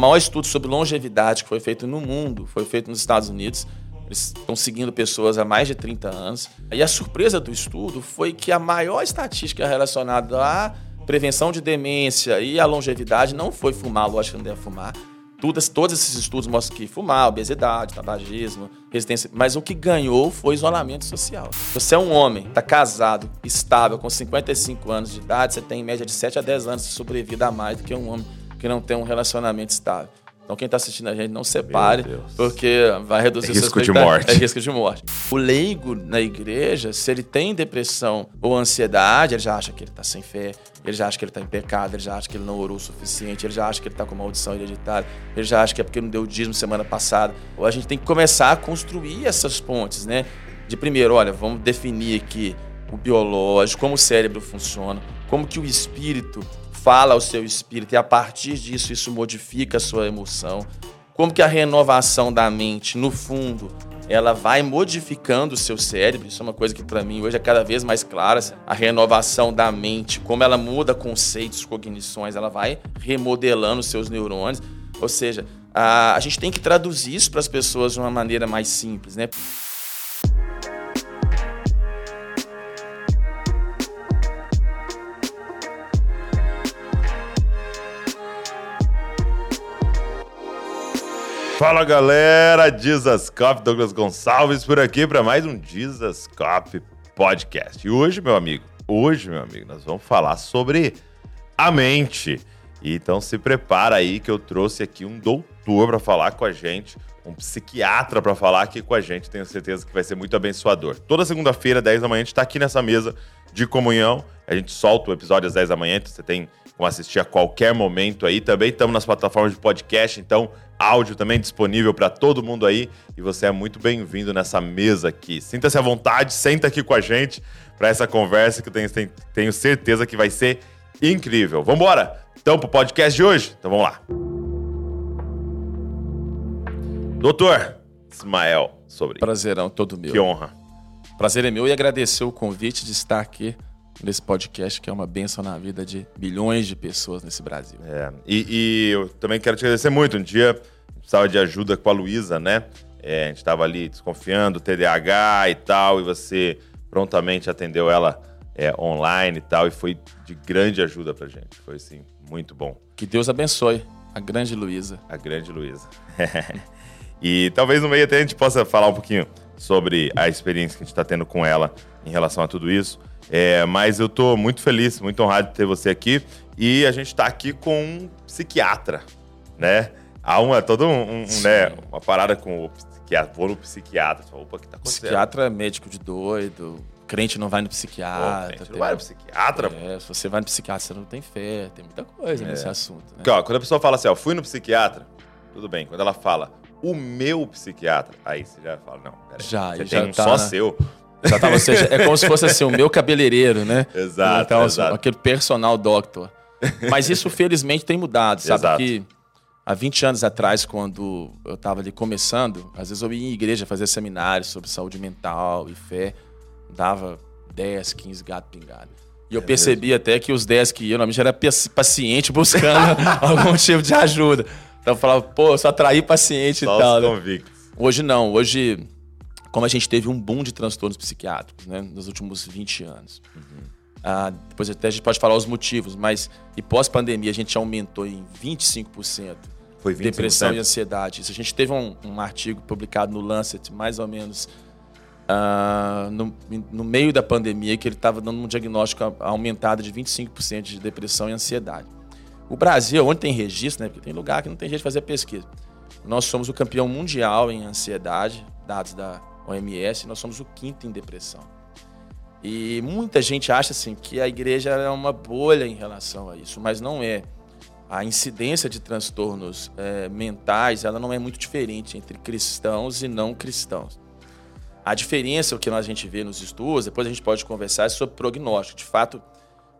Maior estudo sobre longevidade que foi feito no mundo foi feito nos Estados Unidos. Eles estão seguindo pessoas há mais de 30 anos. E a surpresa do estudo foi que a maior estatística relacionada à prevenção de demência e à longevidade não foi fumar, lógico que não deve fumar, todas, todos esses estudos mostram que fumar, obesidade, tabagismo, resistência. Mas o que ganhou foi isolamento social. Você é um homem, está casado, estável, com 55 anos de idade, você tem em média de 7 a 10 anos de sobrevida a mais do que um homem que não tem um relacionamento estável. Então quem está assistindo a gente não separe, porque vai reduzir é risco de morte. É risco de morte. O leigo na igreja, se ele tem depressão ou ansiedade, ele já acha que ele está sem fé, ele já acha que ele está em pecado, ele já acha que ele não orou o suficiente, ele já acha que ele está com maldição hereditária, ele já acha que é porque não deu dízimo semana passada. Ou a gente tem que começar a construir essas pontes, né? De primeiro, olha, vamos definir aqui o biológico, como o cérebro funciona, como que o espírito fala ao seu espírito e a partir disso isso modifica a sua emoção. Como que a renovação da mente, no fundo, ela vai modificando o seu cérebro. Isso é uma coisa que para mim hoje é cada vez mais clara. A renovação da mente, como ela muda conceitos, cognições, ela vai remodelando seus neurônios. Ou seja, a, a gente tem que traduzir isso para as pessoas de uma maneira mais simples, né? Fala galera, Dizascope, Douglas Gonçalves por aqui para mais um Dizascope Podcast. E hoje, meu amigo, hoje, meu amigo, nós vamos falar sobre a mente. Então se prepara aí que eu trouxe aqui um doutor para falar com a gente, um psiquiatra para falar aqui com a gente. Tenho certeza que vai ser muito abençoador. Toda segunda-feira, 10 da manhã, a gente está aqui nessa mesa de comunhão. A gente solta o episódio às 10 da manhã, então você tem como assistir a qualquer momento aí. Também estamos nas plataformas de podcast, então áudio também disponível para todo mundo aí. E você é muito bem-vindo nessa mesa aqui. Sinta-se à vontade, senta aqui com a gente para essa conversa que eu tenho, tenho certeza que vai ser incrível. Vamos embora? Então, para o podcast de hoje? Então vamos lá. Doutor Ismael sobre. Prazerão todo meu. Que honra. Prazer é meu e agradecer o convite de estar aqui nesse podcast, que é uma benção na vida de milhões de pessoas nesse Brasil. É, e, e eu também quero te agradecer muito. Um dia precisava de ajuda com a Luísa, né? É, a gente estava ali desconfiando, TDAH e tal, e você prontamente atendeu ela é, online e tal, e foi de grande ajuda pra gente. Foi, assim, muito bom. Que Deus abençoe a grande Luísa. A grande Luísa. e talvez no meio até a gente possa falar um pouquinho sobre a experiência que a gente está tendo com ela em relação a tudo isso. É, mas eu estou muito feliz, muito honrado de ter você aqui. E a gente está aqui com um psiquiatra, né? Há uma, todo um, um né, uma parada com o psiquiatra. Vou no psiquiatra. Opa, que tá acontecendo? Psiquiatra é médico de doido. Crente não vai no psiquiatra. Pô, não vai no psiquiatra? É, se você vai no psiquiatra, você não tem fé. Tem muita coisa é. nesse assunto. Né? Porque, ó, quando a pessoa fala assim, ó, fui no psiquiatra, tudo bem. Quando ela fala, o meu psiquiatra, aí você já fala, não, peraí. Já, você já tem um tá só na... seu. Já tá, ou seja, é como se fosse assim, o meu cabeleireiro, né? Exato, então, exato. Aquele personal doctor. Mas isso, felizmente, tem mudado, sabe? Exato. Que há 20 anos atrás, quando eu estava ali começando, às vezes eu ia em igreja fazer seminários sobre saúde mental e fé. Dava 10, 15 gato pingado. E eu É percebi mesmo. até que os 10 que iam, normalmente era paciente buscando algum tipo de ajuda. Então eu falava, pô, eu só atraí paciente Só e tal. os né? convictos. Hoje não, hoje, como a gente teve um boom de transtornos psiquiátricos, né, nos últimos 20 anos. Uhum. Ah, depois até a gente pode falar os motivos, mas e pós-pandemia a gente aumentou em 25% Foi 25%. depressão e ansiedade. Isso a gente teve um, um artigo publicado no Lancet, mais ou menos ah, no, no meio da pandemia, que ele estava dando um diagnóstico aumentado de 25% de depressão e ansiedade. O Brasil, onde tem registro, né, porque tem lugar que não tem jeito de fazer pesquisa, nós somos o campeão mundial em ansiedade, dados da OMS, nós somos o quinto em depressão. E muita gente acha assim que a igreja é uma bolha em relação a isso, mas não é. A incidência de transtornos é, mentais ela não é muito diferente entre cristãos e não cristãos. A diferença, o que a gente vê nos estudos, depois a gente pode conversar, é sobre prognóstico. De fato,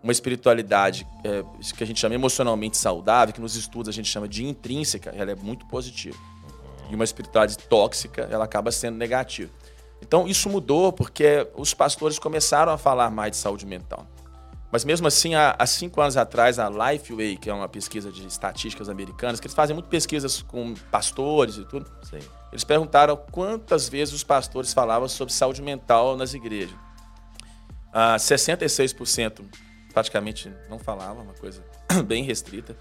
uma espiritualidade é, que a gente chama emocionalmente saudável, que nos estudos a gente chama de intrínseca, ela é muito positiva. E uma espiritualidade tóxica, ela acaba sendo negativa. Então, isso mudou porque os pastores começaram a falar mais de saúde mental. Mas mesmo assim, há, há cinco anos atrás, a Lifeway, que é uma pesquisa de estatísticas americanas, que eles fazem muito pesquisas com pastores e tudo, Sim. eles perguntaram quantas vezes os pastores falavam sobre saúde mental nas igrejas. Ah, 66% praticamente não falavam, uma coisa bem restrita.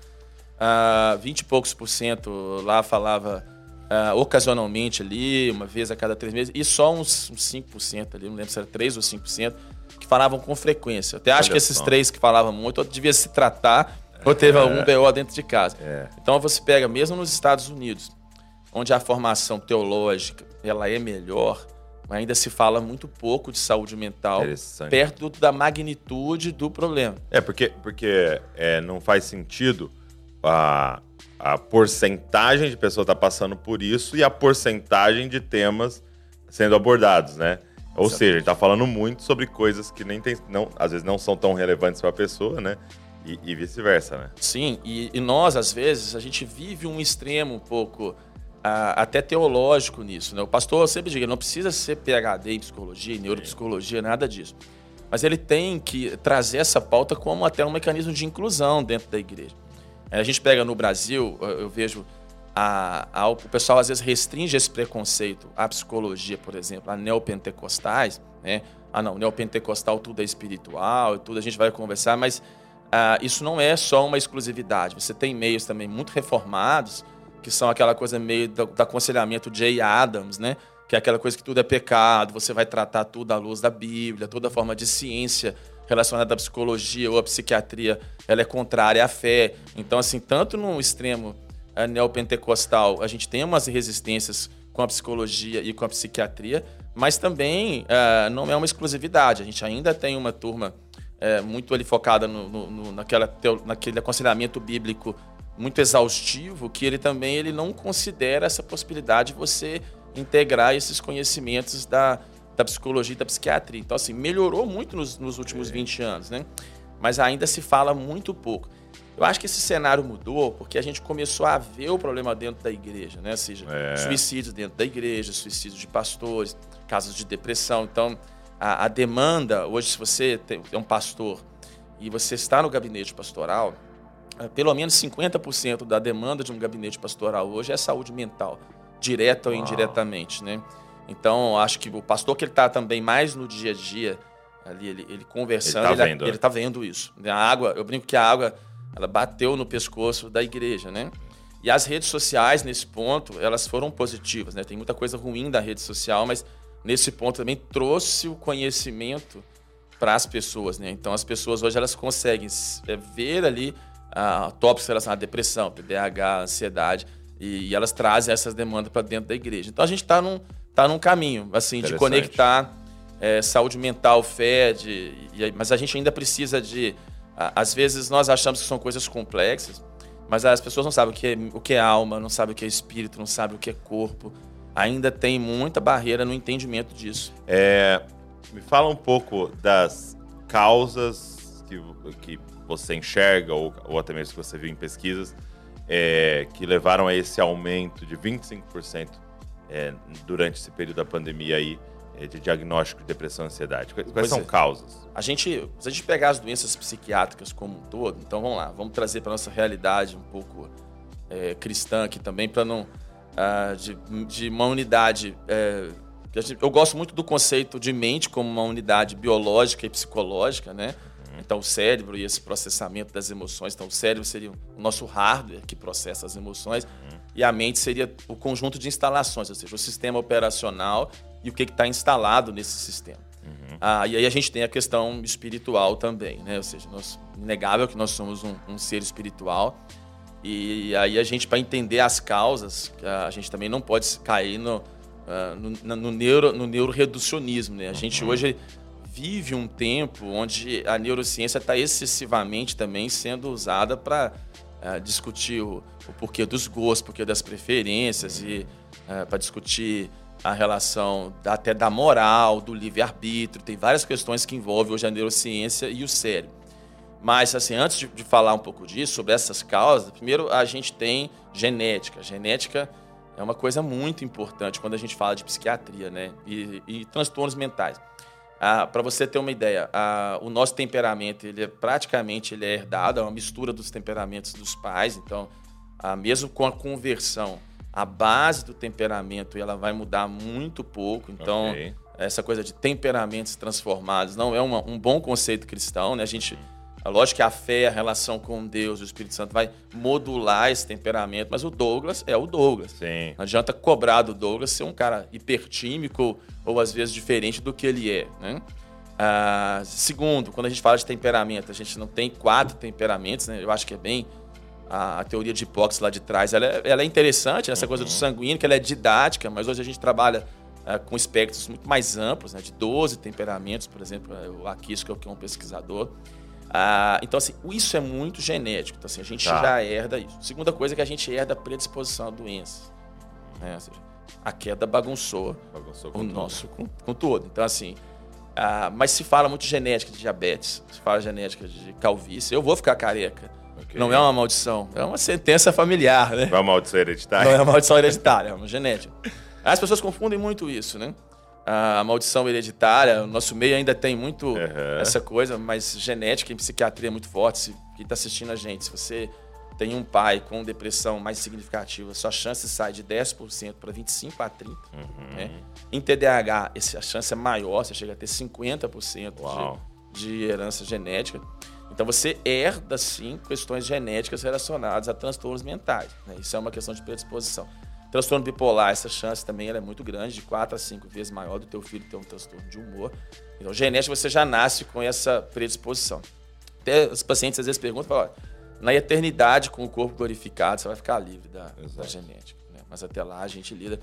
Ah, 20 e poucos por cento lá falava ah, ocasionalmente ali, uma vez a cada três meses, e só uns, uns 5% ali, não lembro se era 3 ou 5%, que falavam com frequência. Eu até acho Olha que esses só. três que falavam muito, ou devia se tratar, ou teve algum BO dentro de casa. É. Então você pega, mesmo nos Estados Unidos, onde a formação teológica ela é melhor, ainda se fala muito pouco de saúde mental, perto da magnitude do problema. É, porque, porque é, não faz sentido a, a porcentagem de pessoas estar passando por isso e a porcentagem de temas sendo abordados, né? Ou Exatamente. seja, a gente tá falando muito sobre coisas que nem tem, não, às vezes não são tão relevantes para a pessoa, né? E, e vice-versa, né? Sim, e, e nós, às vezes, a gente vive um extremo um pouco ah, até teológico nisso. Né? O pastor sempre diga, não precisa ser PhD em psicologia, em neuropsicologia, nada disso. Mas ele tem que trazer essa pauta como até um mecanismo de inclusão dentro da igreja. Eh, A gente pega no Brasil, eu vejo a, a- o pessoal às vezes restringe esse preconceito à psicologia, por exemplo, a neopentecostais, né? Ah, não, neopentecostal tudo é espiritual tudo, a gente vai conversar, mas ah, isso não é só uma exclusividade. Você tem meios também muito reformados, que são aquela coisa meio do, do aconselhamento J. Adams, né? Que é aquela coisa que tudo é pecado, você vai tratar tudo à luz da Bíblia, toda forma de ciência relacionada à psicologia ou à psiquiatria, ela é contrária à fé. Então, assim, tanto no extremo eh, neopentecostal, a gente tem umas resistências com a psicologia e com a psiquiatria, mas também eh, não é uma exclusividade. A gente ainda tem uma turma eh, muito ali focada no, no- no- naquela, naquele aconselhamento bíblico muito exaustivo, que ele também ele não considera essa possibilidade de você integrar esses conhecimentos da, da psicologia e da psiquiatria. Então, assim, melhorou muito nos, nos últimos 20 anos, né? Mas ainda se fala muito pouco. Eu acho que esse cenário mudou porque a gente começou a ver o problema dentro da igreja, né? Ou seja, É. suicídios dentro da igreja, suicídios de pastores, casos de depressão. Então, a, a demanda, hoje, se você é um pastor e você está no gabinete pastoral, eh, pelo menos 50% da demanda de um gabinete pastoral hoje é saúde mental, direta ou indiretamente, né? Então, acho que o pastor que ele está também mais no dia a dia, ali, ele, ele conversando, Ele ele, tá vendo, ele né? tá vendo isso. A água, eu brinco que a água, ela bateu no pescoço da igreja, né? E as redes sociais, nesse ponto, elas foram positivas, né? Tem muita coisa ruim da rede social, mas nesse ponto também trouxe o conhecimento para as pessoas, né? Então as pessoas hoje elas conseguem é, ver ali ah, tópicos relacionados à depressão, TDAH, ansiedade, e, e elas trazem essas demandas para dentro da igreja. Então a gente está num, tá num caminho, assim, de conectar é, saúde mental, fé, de, e- mas a gente ainda precisa de. a- Às vezes nós achamos que são coisas complexas, mas as pessoas não sabem o que é, o que é alma, não sabem o que é espírito, não sabem o que é corpo. Ainda tem muita barreira no entendimento disso. É, me fala um pouco das causas que, que você enxerga, ou, ou até mesmo que você viu em pesquisas, é, que levaram a esse aumento de 25% é, durante esse período da pandemia aí, é, de diagnóstico de depressão e ansiedade. Quais, Pois são é. causas? A gente, se a gente pegar as doenças psiquiátricas como um todo, então vamos lá, vamos trazer para nossa realidade um pouco é, cristã aqui também, para não. ah, de, de uma unidade. é, eu gosto muito do conceito de mente como uma unidade biológica e psicológica, né? Então, o cérebro e esse processamento das emoções. Então, o cérebro seria o nosso hardware que processa as emoções, e a mente seria o conjunto de instalações, ou seja, o sistema operacional e o que está instalado nesse sistema. Ah, e aí a gente tem a questão espiritual também, né? Ou seja, nós, inegável que nós somos um, um ser espiritual. E aí a gente, para entender as causas, a gente também não pode cair no, ah, no, no, neuro, no neuroreducionismo, né? A gente hoje vive um tempo onde a neurociência está excessivamente também sendo usada para discutir o, o porquê dos gostos, porquê das preferências e para discutir a relação da- até da moral, do livre-arbítrio. Tem várias questões que envolvem hoje a neurociência e o cérebro. Mas, assim, antes de, de falar um pouco disso, sobre essas causas, primeiro a gente tem genética. Genética é uma coisa muito importante quando a gente fala de psiquiatria, né? E, e transtornos mentais. Ah, Para você ter uma ideia, ah, o nosso temperamento, ele é praticamente ele é herdado, é uma mistura dos temperamentos dos pais. Então, ah, mesmo com a conversão, a base do temperamento ela vai mudar muito pouco. Então, Ok. essa coisa de temperamentos transformados não é uma- um bom conceito cristão, né? A gente, é lógico que a fé, a relação com Deus, o Espírito Santo vai modular esse temperamento, mas o Douglas é o Douglas. Sim. Não adianta cobrar do Douglas ser um cara hipertímico ou às vezes diferente do que ele é, né? Ah, segundo, quando a gente fala de temperamento, a gente não tem quatro temperamentos, né? Eu acho que é bem a, a teoria de Hipócrates lá de trás, ela é, ela é interessante, essa coisa do sanguíneo, que ela é didática, mas hoje a gente trabalha ah, com espectros muito mais amplos, né? De 12 temperamentos, por exemplo, eh, o Akis, que é um pesquisador. Ah, então, assim, isso é muito genético. Então, assim, a gente Tá. já herda isso. Segunda coisa é que a gente herda a predisposição a doenças. Né? Ou seja, a queda bagunçou Bagunçou o tudo. nosso com, com todo. Então, assim, ah, mas se fala muito genética de diabetes, se fala genética de calvície, eu vou ficar careca. Ok. Não é uma maldição, é uma sentença familiar, né? Vai maldição hereditária? Não é uma maldição hereditária, é uma genética. As pessoas confundem muito isso, né? A maldição hereditária, o nosso meio ainda tem muito Uhum. essa coisa, mas genética em psiquiatria é muito forte. Se, quem está assistindo a gente, se você tem um pai com depressão mais significativa, sua chance sai de 10% para 25% a 30%. Uhum. né? Em TDAH, a chance é maior, você chega a ter 50% Uau. de, de herança genética. Então você herda, sim, questões genéticas relacionadas a transtornos mentais. né? Isso é uma questão de predisposição. Transtorno bipolar, essa chance também ela é muito grande, de 4 a 5 vezes maior do teu filho ter um transtorno de humor. Então, genética, você já nasce com essa predisposição. Até os pacientes às vezes perguntam, falam, "Olha, na eternidade, com o corpo glorificado, você vai ficar livre da, da genética. né? Mas até lá a gente lida.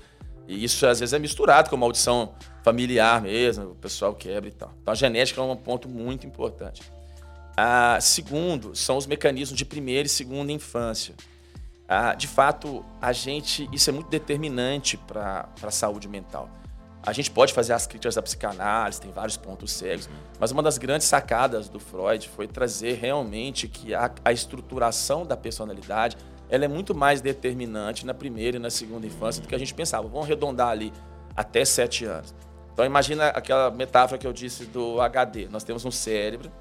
E isso às vezes é misturado com maldição familiar mesmo, o pessoal quebra e tal. Então a genética é um ponto muito importante. Ah, segundo, são os mecanismos de primeira e segunda infância. Ah, de fato, a gente, isso é muito determinante para a saúde mental. A gente pode fazer as críticas da psicanálise, tem vários pontos cegos, mas uma das grandes sacadas do Freud foi trazer realmente que a, a estruturação da personalidade ela é muito mais determinante na primeira e na segunda infância do que a gente pensava. Vamos arredondar ali até sete anos. Então imagina aquela metáfora que eu disse do HD. Nós temos um cérebro,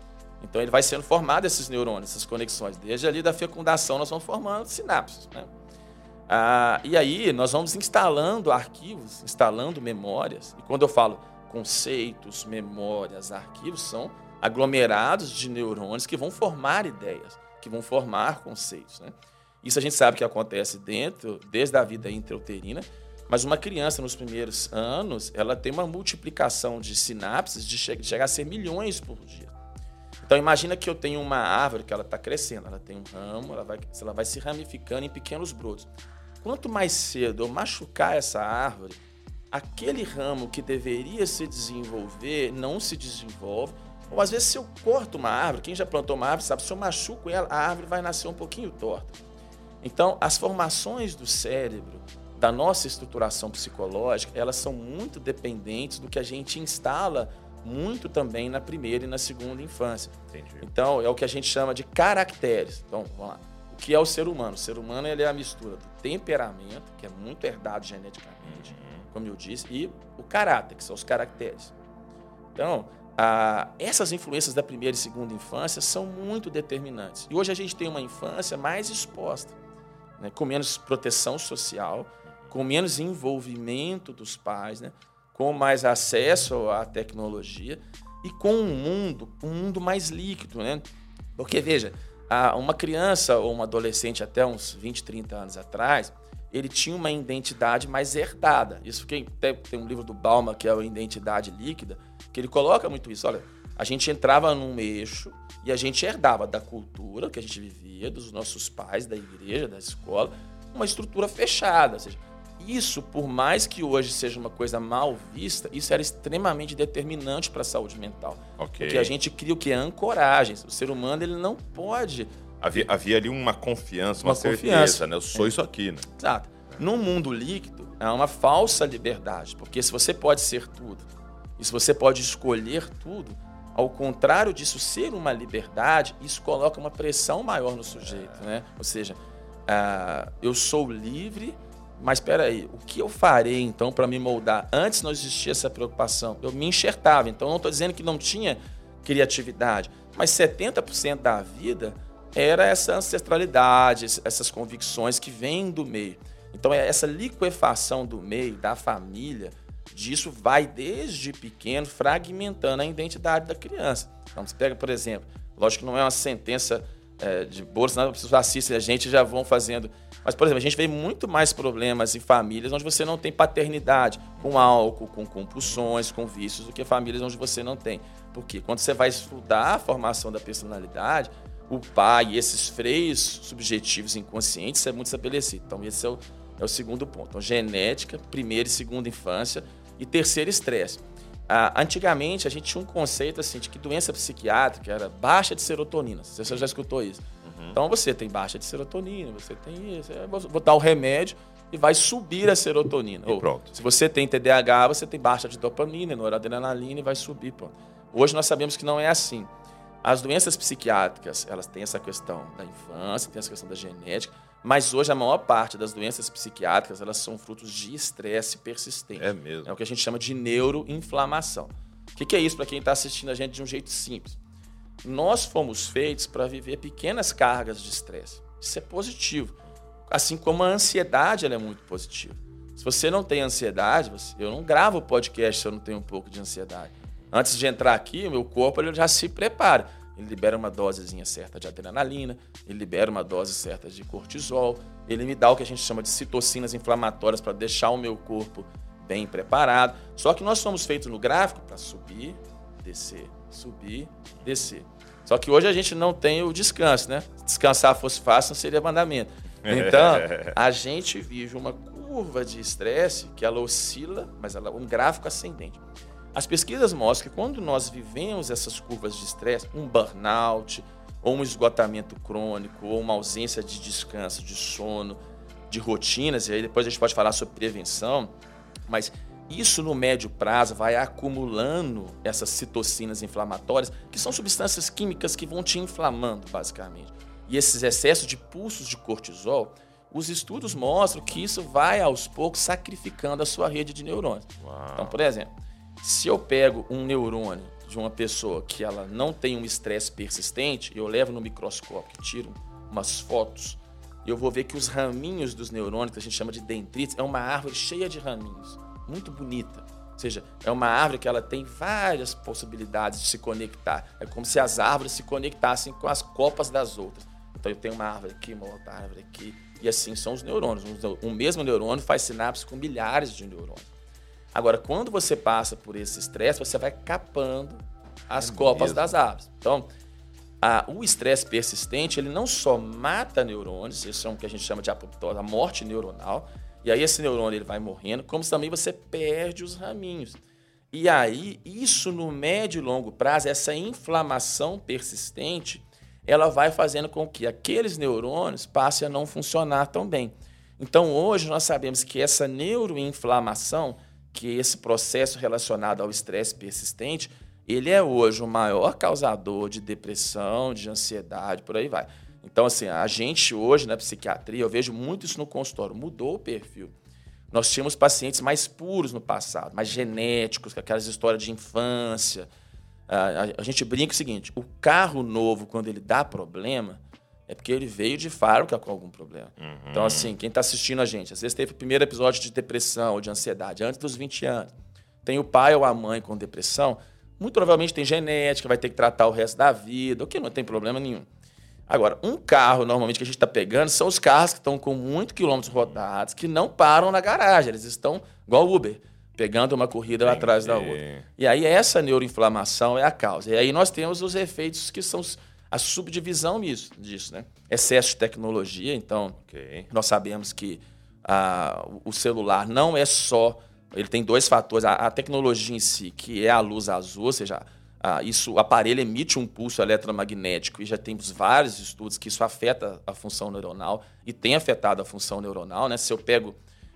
então ele vai sendo formado esses neurônios, essas conexões. Desde ali da fecundação nós vamos formando sinapses. Né? Ah, e aí nós vamos instalando arquivos, instalando memórias. E quando eu falo conceitos, memórias, arquivos, são aglomerados de neurônios que vão formar ideias, que vão formar conceitos. Né? Isso a gente sabe que acontece dentro, desde a vida intrauterina, mas uma criança nos primeiros anos, ela tem uma multiplicação de sinapses de che- chegar a ser milhões por dia. Então imagina que eu tenho uma árvore que ela está crescendo, ela tem um ramo, ela vai, ela vai se ramificando em pequenos brotos. Quanto mais cedo eu machucar essa árvore, aquele ramo que deveria se desenvolver não se desenvolve. Ou às vezes se eu corto uma árvore, quem já plantou uma árvore sabe, se eu machuco ela, a árvore vai nascer um pouquinho torta. Então, as formações do cérebro, da nossa estruturação psicológica, elas são muito dependentes do que a gente instala muito também na primeira e na segunda infância. Entendi. Então, é o que a gente chama de caracteres. Então, vamos lá. O que é o ser humano? O ser humano ele é a mistura do temperamento, que é muito herdado geneticamente, como eu disse, e o caráter, que são os caracteres. Então, ah, essas influências da primeira e segunda infância são muito determinantes. E hoje a gente tem uma infância mais exposta, né, com menos proteção social, com menos envolvimento dos pais, né, com mais acesso à tecnologia e com um mundo, um mundo mais líquido, né? Porque veja, uma criança ou um adolescente até uns 20, 30 anos atrás, ele tinha uma identidade mais herdada. Isso que até tem um livro do Balma que é a identidade líquida, que ele coloca muito isso. Olha, a gente entrava num eixo e a gente herdava da cultura que a gente vivia, dos nossos pais, da igreja, da escola, uma estrutura fechada. Ou seja, isso, por mais que hoje seja uma coisa mal vista, isso era extremamente determinante para a saúde mental. Ok. Porque a gente cria o que? Ancoragens. O ser humano ele não pode Havia, havia ali uma confiança, uma, Uma certeza, confiança. né? Eu sou isso aqui, né? Exato. Num mundo líquido, é uma falsa liberdade, porque se você pode ser tudo, e se você pode escolher tudo, ao contrário disso ser uma liberdade, isso coloca uma pressão maior no sujeito, né? Ou seja, ah, eu sou livre Mas espera aí, o que eu farei então para me moldar? Antes não existia essa preocupação. Eu me enxertava. Então não estou dizendo que não tinha criatividade, mas 70% da vida era essa ancestralidade, essas convicções que vêm do meio. Então é essa liquefação do meio, da família, disso vai desde pequeno fragmentando a identidade da criança. Então você pega, por exemplo, lógico que não é uma sentença é, de pessoas assistem a gente já vão fazendo. Mas, por exemplo, a gente vê muito mais problemas em famílias onde você não tem paternidade, com álcool, com compulsões, com vícios, do que famílias onde você não tem. Porque quando você vai estudar a formação da personalidade, o pai e esses freios subjetivos inconscientes é muito estabelecido. Então, esse é o, é o segundo ponto. Então, genética, primeira e segunda infância, e terceiro, estresse. Ah, antigamente, a gente tinha um conceito assim de que doença psiquiátrica era baixa de serotonina. Você já escutou isso. Uhum. Então, você tem baixa de serotonina, você tem isso. É, vou botar o remédio e vai subir a serotonina. Ou, pronto. Se você tem TDAH, você tem baixa de dopamina, noradrenalina e vai subir. Pronto. Hoje nós sabemos que não é assim. As doenças psiquiátricas, elas têm essa questão da infância, tem essa questão da genética, mas hoje a maior parte das doenças psiquiátricas elas são frutos de estresse persistente. É mesmo. É o que a gente chama de neuroinflamação. O que, que é isso para quem está assistindo a gente de um jeito simples? Nós fomos feitos para viver pequenas cargas de estresse. Isso é positivo. Assim como a ansiedade é muito positiva. Se você não tem ansiedade, eu não gravo podcast se eu não tenho um pouco de ansiedade. Antes de entrar aqui, o meu corpo ele já se prepara ele libera uma dosezinha certa de adrenalina, ele libera uma dose certa de cortisol, ele me dá o que a gente chama de citocinas inflamatórias para deixar o meu corpo bem preparado. Só que nós somos feitos no gráfico para subir, descer, subir, descer. Só que hoje a gente não tem o descanso, né? Se descansar fosse fácil, não seria mandamento. Então, a gente vive uma curva de estresse que ela oscila, mas ela é um gráfico ascendente. As pesquisas mostram que quando nós vivemos essas curvas de estresse, um burnout, ou um esgotamento crônico, ou uma ausência de descanso, de sono, de rotinas, e aí depois a gente pode falar sobre prevenção, mas isso no médio prazo vai acumulando essas citocinas inflamatórias, que são substâncias químicas que vão te inflamando, basicamente. E esses excessos de pulsos de cortisol, os estudos mostram que isso vai aos poucos sacrificando a sua rede de neurônios. Uau. Então, por exemplo, se eu pego um neurônio de uma pessoa que ela não tem um estresse persistente, eu levo no microscópio, tiro umas fotos, eu vou ver que os raminhos dos neurônios, que a gente chama de dendrites, é uma árvore cheia de raminhos, muito bonita. Ou seja, é uma árvore que ela tem várias possibilidades de se conectar. É como se as árvores se conectassem com as copas das outras. Então eu tenho uma árvore aqui, uma outra árvore aqui, e assim são os neurônios. Um mesmo neurônio faz sinapses com milhares de neurônios. Agora, quando você passa por esse estresse, você vai capando as é copas mesmo? das árvores. Então, a, o estresse persistente, ele não só mata neurônios, isso é o que a gente chama de apoptose, a morte neuronal, e aí esse neurônio ele vai morrendo, como também você perde os raminhos. E aí, isso no médio e longo prazo, essa inflamação persistente, ela vai fazendo com que aqueles neurônios passem a não funcionar tão bem. Então, hoje nós sabemos que essa neuroinflamação que esse processo relacionado ao estresse persistente, ele é hoje o maior causador de depressão, de ansiedade, por aí vai. Então, assim, a gente hoje na psiquiatria, eu vejo muito isso no consultório, mudou o perfil. Nós tínhamos pacientes mais puros no passado, mais genéticos, com aquelas histórias de infância. A, a, a gente brinca o seguinte: o carro novo, quando ele dá problema, é porque ele veio de fábrica com algum problema. Uhum. Então, assim, quem está assistindo a gente, às vezes teve o primeiro episódio de depressão ou de ansiedade antes dos 20 anos. Tem o pai ou a mãe com depressão, muito provavelmente tem genética, vai ter que tratar o resto da vida, o que não tem problema nenhum. Agora, um carro, normalmente, que a gente está pegando, são os carros que estão com muito quilômetros rodados, que não param na garagem. Eles estão, igual o Uber, pegando uma corrida lá atrás da outra. E aí, essa neuroinflamação é a causa. E aí, nós temos os efeitos que são a subdivisão disso, disso né? Excesso de tecnologia, então okay. nós sabemos que ah, o celular não é só. Ele tem dois fatores. A, a, tecnologia em si, que é a luz azul, ou seja, isso, o aparelho emite um pulso eletromagnético e já temos vários estudos que isso afeta a função neuronal e tem afetado a função neuronal. Né? Se eu pego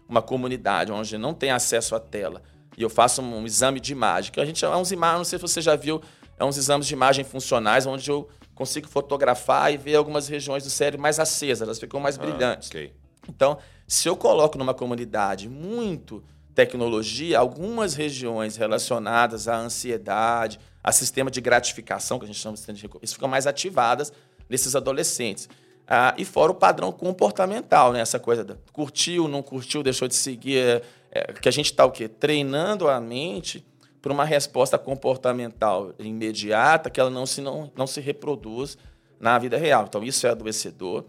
uma comunidade onde não tem acesso à tela e eu faço um, um exame de imagem, que a gente é uns imagens, não sei se você já viu, é uns exames de imagem funcionais onde eu consigo fotografar e ver algumas regiões do cérebro mais acesas, elas ficam mais ah, brilhantes. Okay. Então, se eu coloco numa comunidade muito tecnologia, algumas regiões relacionadas à ansiedade, a sistema de gratificação, que a gente chama de sistema de isso ficam mais ativadas nesses adolescentes. Ah, e fora o padrão comportamental, né? Essa coisa da curtiu, não curtiu, deixou de seguir. É, é, que a gente está o quê? Treinando a mente para uma resposta comportamental imediata que ela não se, não, não se reproduz na vida real. Então, isso é adoecedor.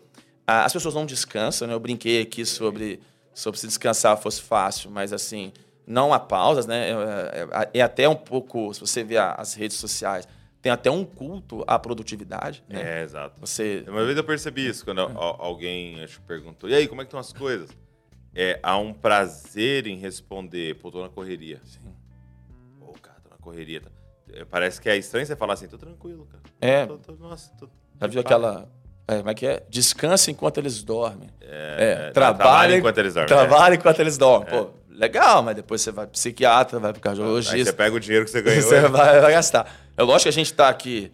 Ah, as pessoas não descansam, né? Eu brinquei aqui sobre, sobre se descansar fosse fácil, mas assim, não há pausas, né? É, é, é até um pouco, se você vê as redes sociais, tem até um culto à produtividade. Né? É, exato. Você... Uma vez eu percebi isso, quando alguém acho, perguntou, e aí, como é que estão as coisas? É, há um prazer em responder, pô, tô na correria. Sim. Correria. Tá. É, parece que é estranho você falar assim, tô tranquilo, cara. É. Tô, tô, nossa, tô... Já viu aquela... É, como é que é? Descansa enquanto eles dormem. É, é trabalha enquanto eles dormem. Trabalha enquanto eles dormem. Pô, legal, mas depois você vai pro psiquiatra, vai pro cardiologista. Aí você pega o dinheiro que você ganhou. você vai, vai, gastar. É lógico que a gente está aqui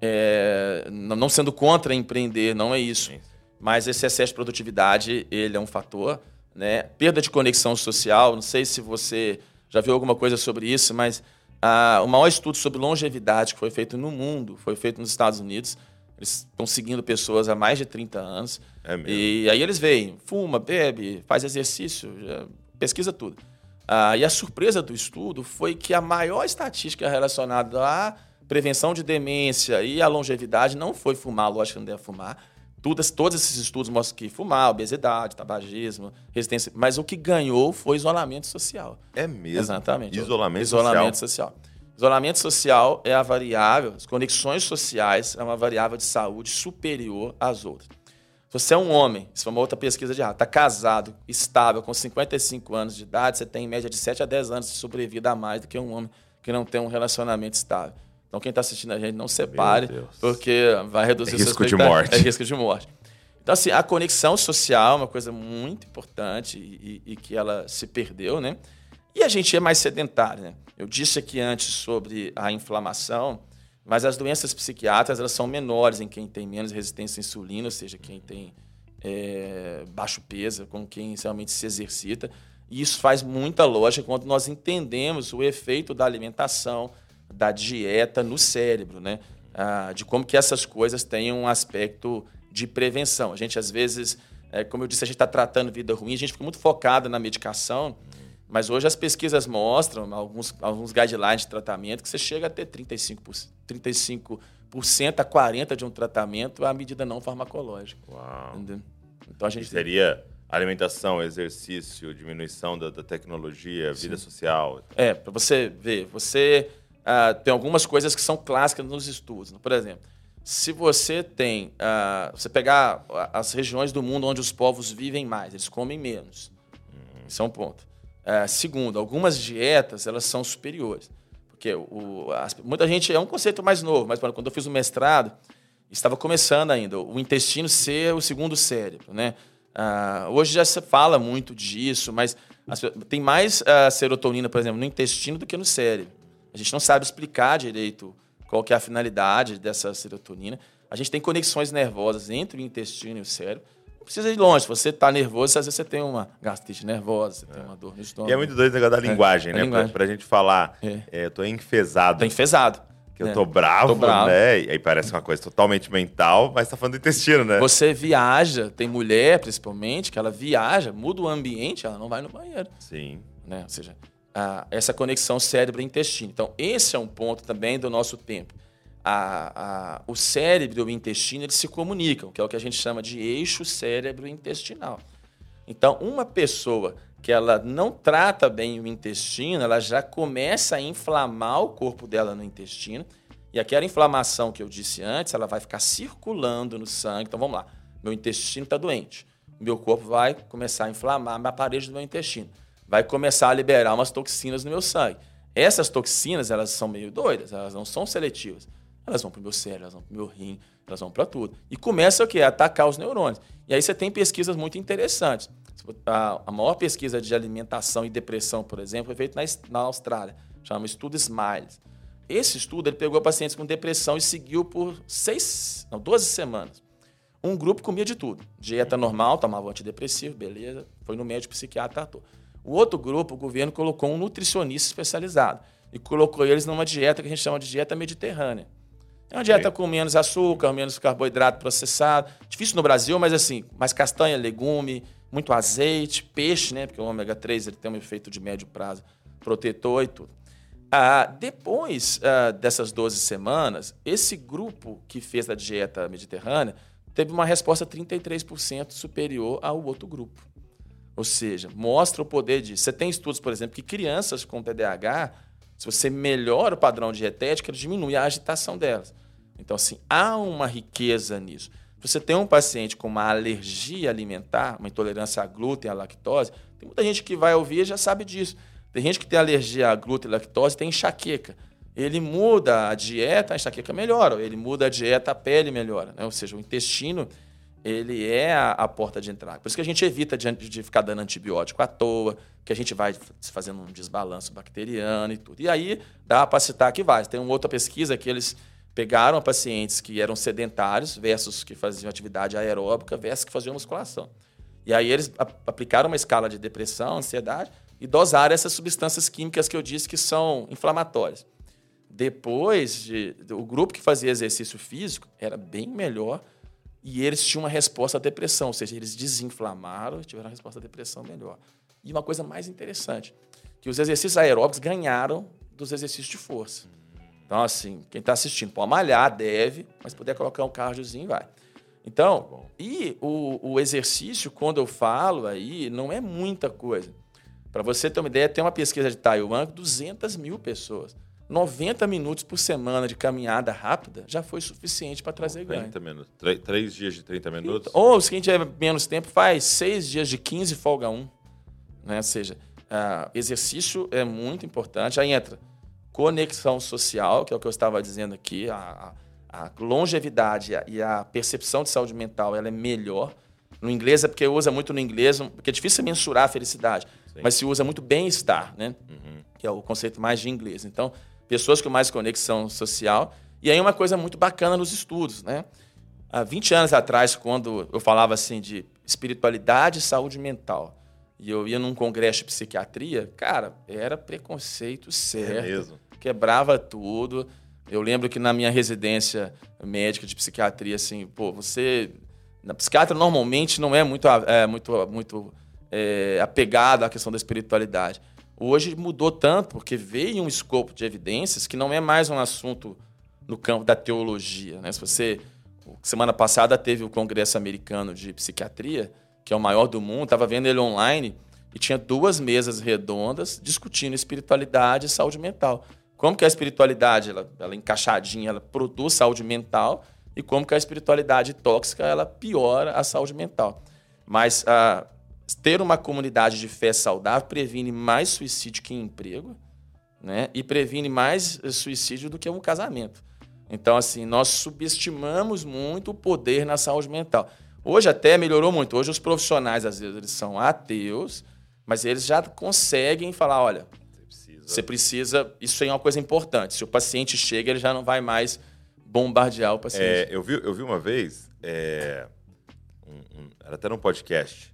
é, não sendo contra empreender, não é isso. Sim. Mas esse excesso de produtividade, ele é um fator. Né? Perda de conexão social, não sei se você já viu alguma coisa sobre isso, mas ah, o maior estudo sobre longevidade que foi feito no mundo foi feito nos Estados Unidos. Eles estão seguindo pessoas há mais de 30 anos. É mesmo? E aí eles veem, fuma, bebe, faz exercício, pesquisa tudo. Ah, e a surpresa do estudo foi que a maior estatística relacionada à prevenção de demência e à longevidade não foi fumar, lógico que não deve fumar. Todas, todos esses estudos mostram que fumar, obesidade, tabagismo, resistência. Mas o que ganhou foi isolamento social. É mesmo? Exatamente. Isolamento, isolamento social. social. Isolamento social é a variável, as conexões sociais é uma variável de saúde superior às outras. Se você é um homem, isso foi uma outra pesquisa de rato, está casado, estável, com 55 anos de idade, você tem em média de 7 a 10 anos de sobrevida a mais do que um homem que não tem um relacionamento estável. Então, quem está assistindo a gente, não separe, porque vai reduzir é risco de morte. É risco de morte. Então, assim, a conexão social é uma coisa muito importante e, e, que ela se perdeu, né? E a gente é mais sedentário, né? Eu disse aqui antes sobre a inflamação. Mas as doenças psiquiátricas elas são menores em quem tem menos resistência à insulina, ou seja, quem tem é, baixo peso, com quem realmente se exercita. E isso faz muita lógica quando nós entendemos o efeito da alimentação, da dieta no cérebro, né? Ah, de como que essas coisas têm um aspecto de prevenção. A gente, às vezes, é, como eu disse, a gente está tratando vida ruim, a gente fica muito focado na medicação, mas hoje as pesquisas mostram, alguns, alguns guidelines de tratamento, que você chega a ter 35%, 35 a 40% de um tratamento à medida não farmacológica. Uau. Entendeu? Então a gente. seria alimentação, exercício, diminuição da, da tecnologia, Sim. vida social. É, para você ver, você uh, tem algumas coisas que são clássicas nos estudos. Por exemplo, se você tem. Uh, você pegar as regiões do mundo onde os povos vivem mais, eles comem menos. Isso é um ponto. É, segundo, algumas dietas elas são superiores. Porque o, as, muita gente. É um conceito mais novo, mas quando eu fiz o mestrado, estava começando ainda o intestino ser o segundo cérebro. Né? Ah, hoje já se fala muito disso, mas as, tem mais ah, serotonina, por exemplo, no intestino do que no cérebro. A gente não sabe explicar direito qual que é a finalidade dessa serotonina. A gente tem conexões nervosas entre o intestino e o cérebro precisa ir longe. Se você está nervoso, às vezes você tem uma gastrite nervosa, você é. tem uma dor no estômago. E é muito doido o negócio da é, linguagem, é, né? Linguagem. Pra, pra gente falar, é. é eu tô enfesado. Tô enfesado. Que eu tô bravo, tô bravo, né? E aí parece uma coisa totalmente mental, mas tá falando do intestino, né? Você viaja, tem mulher principalmente, que ela viaja, muda o ambiente, ela não vai no banheiro. Sim. Né? Ou seja, essa conexão cérebro-intestino. Então, esse é um ponto também do nosso tempo o cérebro e o intestino eles se comunicam, que é o que a gente chama de eixo cérebro-intestinal. Então, uma pessoa que ela não trata bem o intestino, ela já começa a inflamar o corpo dela no intestino. E aquela inflamação que eu disse antes, ela vai ficar circulando no sangue. Então, vamos lá. Meu intestino está doente. Meu corpo vai começar a inflamar a parede do meu intestino. Vai começar a liberar umas toxinas no meu sangue. Essas toxinas, elas são meio doidas, elas não são seletivas elas vão para o meu cérebro, elas vão para o meu rim, elas vão para tudo. E começa o quê? A atacar os neurônios. E aí você tem pesquisas muito interessantes. A, maior pesquisa de alimentação e depressão, por exemplo, foi feita na, Austrália. Chama Estudo Smiles. Esse estudo ele pegou pacientes com depressão e seguiu por seis, não, 12 semanas. Um grupo comia de tudo. Dieta normal, tomava antidepressivo, beleza. Foi no médico psiquiatra, tratou. O outro grupo, o governo colocou um nutricionista especializado e colocou eles numa dieta que a gente chama de dieta mediterrânea. É uma dieta com menos açúcar, menos carboidrato processado. Difícil no Brasil, mas assim, mais castanha, legume, muito azeite, peixe, né? Porque o ômega 3 ele tem um efeito de médio prazo protetor e tudo. Ah, depois ah, dessas 12 semanas, esse grupo que fez a dieta mediterrânea teve uma resposta 33% superior ao outro grupo. Ou seja, mostra o poder disso. Você tem estudos, por exemplo, que crianças com TDAH, se você melhora o padrão dietético, ele diminui a agitação delas. Então, assim, há uma riqueza nisso. Você tem um paciente com uma alergia alimentar, uma intolerância a glúten, a lactose, tem muita gente que vai ouvir e já sabe disso. Tem gente que tem alergia a glúten e lactose, tem enxaqueca. Ele muda a dieta, a enxaqueca melhora. Ele muda a dieta, a pele melhora. Né? Ou seja, o intestino ele é a, a, porta de entrada. Por isso que a gente evita de, de, ficar dando antibiótico à toa, que a gente vai fazendo um desbalanço bacteriano e tudo. E aí dá para citar que vai. Tem uma outra pesquisa que eles pegaram pacientes que eram sedentários versus que faziam atividade aeróbica versus que faziam musculação. E aí eles aplicaram uma escala de depressão, ansiedade e dosaram essas substâncias químicas que eu disse que são inflamatórias. Depois, de, o grupo que fazia exercício físico era bem melhor e eles tinham uma resposta à depressão, ou seja, eles desinflamaram e tiveram uma resposta à depressão melhor. E uma coisa mais interessante, que os exercícios aeróbicos ganharam dos exercícios de força. Então, assim, quem está assistindo pode malhar, deve, mas puder colocar um cardiozinho, vai. Então, e o, o, exercício, quando eu falo aí, não é muita coisa. Para você ter uma ideia, tem uma pesquisa de Taiwan, 200 mil pessoas. 90 minutos por semana de caminhada rápida já foi suficiente para trazer 90 ganho. minutos. Três dias de 30 minutos? Então, ou, se quem tiver menos tempo, faz seis dias de 15 folga um. Né? Ou seja, uh, exercício é muito importante. Aí entra conexão social, que é o que eu estava dizendo aqui, a, a longevidade e a percepção de saúde mental ela é melhor. No inglês é porque usa muito no inglês, porque é difícil mensurar a felicidade, Sim. mas se usa muito bem-estar, né? Uhum. Que é o conceito mais de inglês. Então, pessoas com mais conexão social. E aí uma coisa muito bacana nos estudos, né? Há 20 anos atrás, quando eu falava assim de espiritualidade e saúde mental, e eu ia num congresso de psiquiatria, cara, era preconceito certo. É mesmo quebrava tudo. Eu lembro que na minha residência médica de psiquiatria, assim, pô, você. Na psiquiatra normalmente não é muito, é, muito, muito é, apegado à questão da espiritualidade. Hoje mudou tanto, porque veio um escopo de evidências que não é mais um assunto no campo da teologia. Né? Se você. Semana passada teve o Congresso Americano de Psiquiatria, que é o maior do mundo, estava vendo ele online, e tinha duas mesas redondas discutindo espiritualidade e saúde mental. Como que a espiritualidade, ela, ela encaixadinha, ela produz saúde mental e como que a espiritualidade tóxica, ela piora a saúde mental. Mas ah, ter uma comunidade de fé saudável previne mais suicídio que emprego, né? E previne mais suicídio do que um casamento. Então, assim, nós subestimamos muito o poder na saúde mental. Hoje até melhorou muito. Hoje os profissionais, às vezes, eles são ateus, mas eles já conseguem falar, olha, você precisa. Isso é uma coisa importante. Se o paciente chega, ele já não vai mais bombardear o paciente. É, eu, vi, eu vi uma vez, é, um, um, era até num podcast,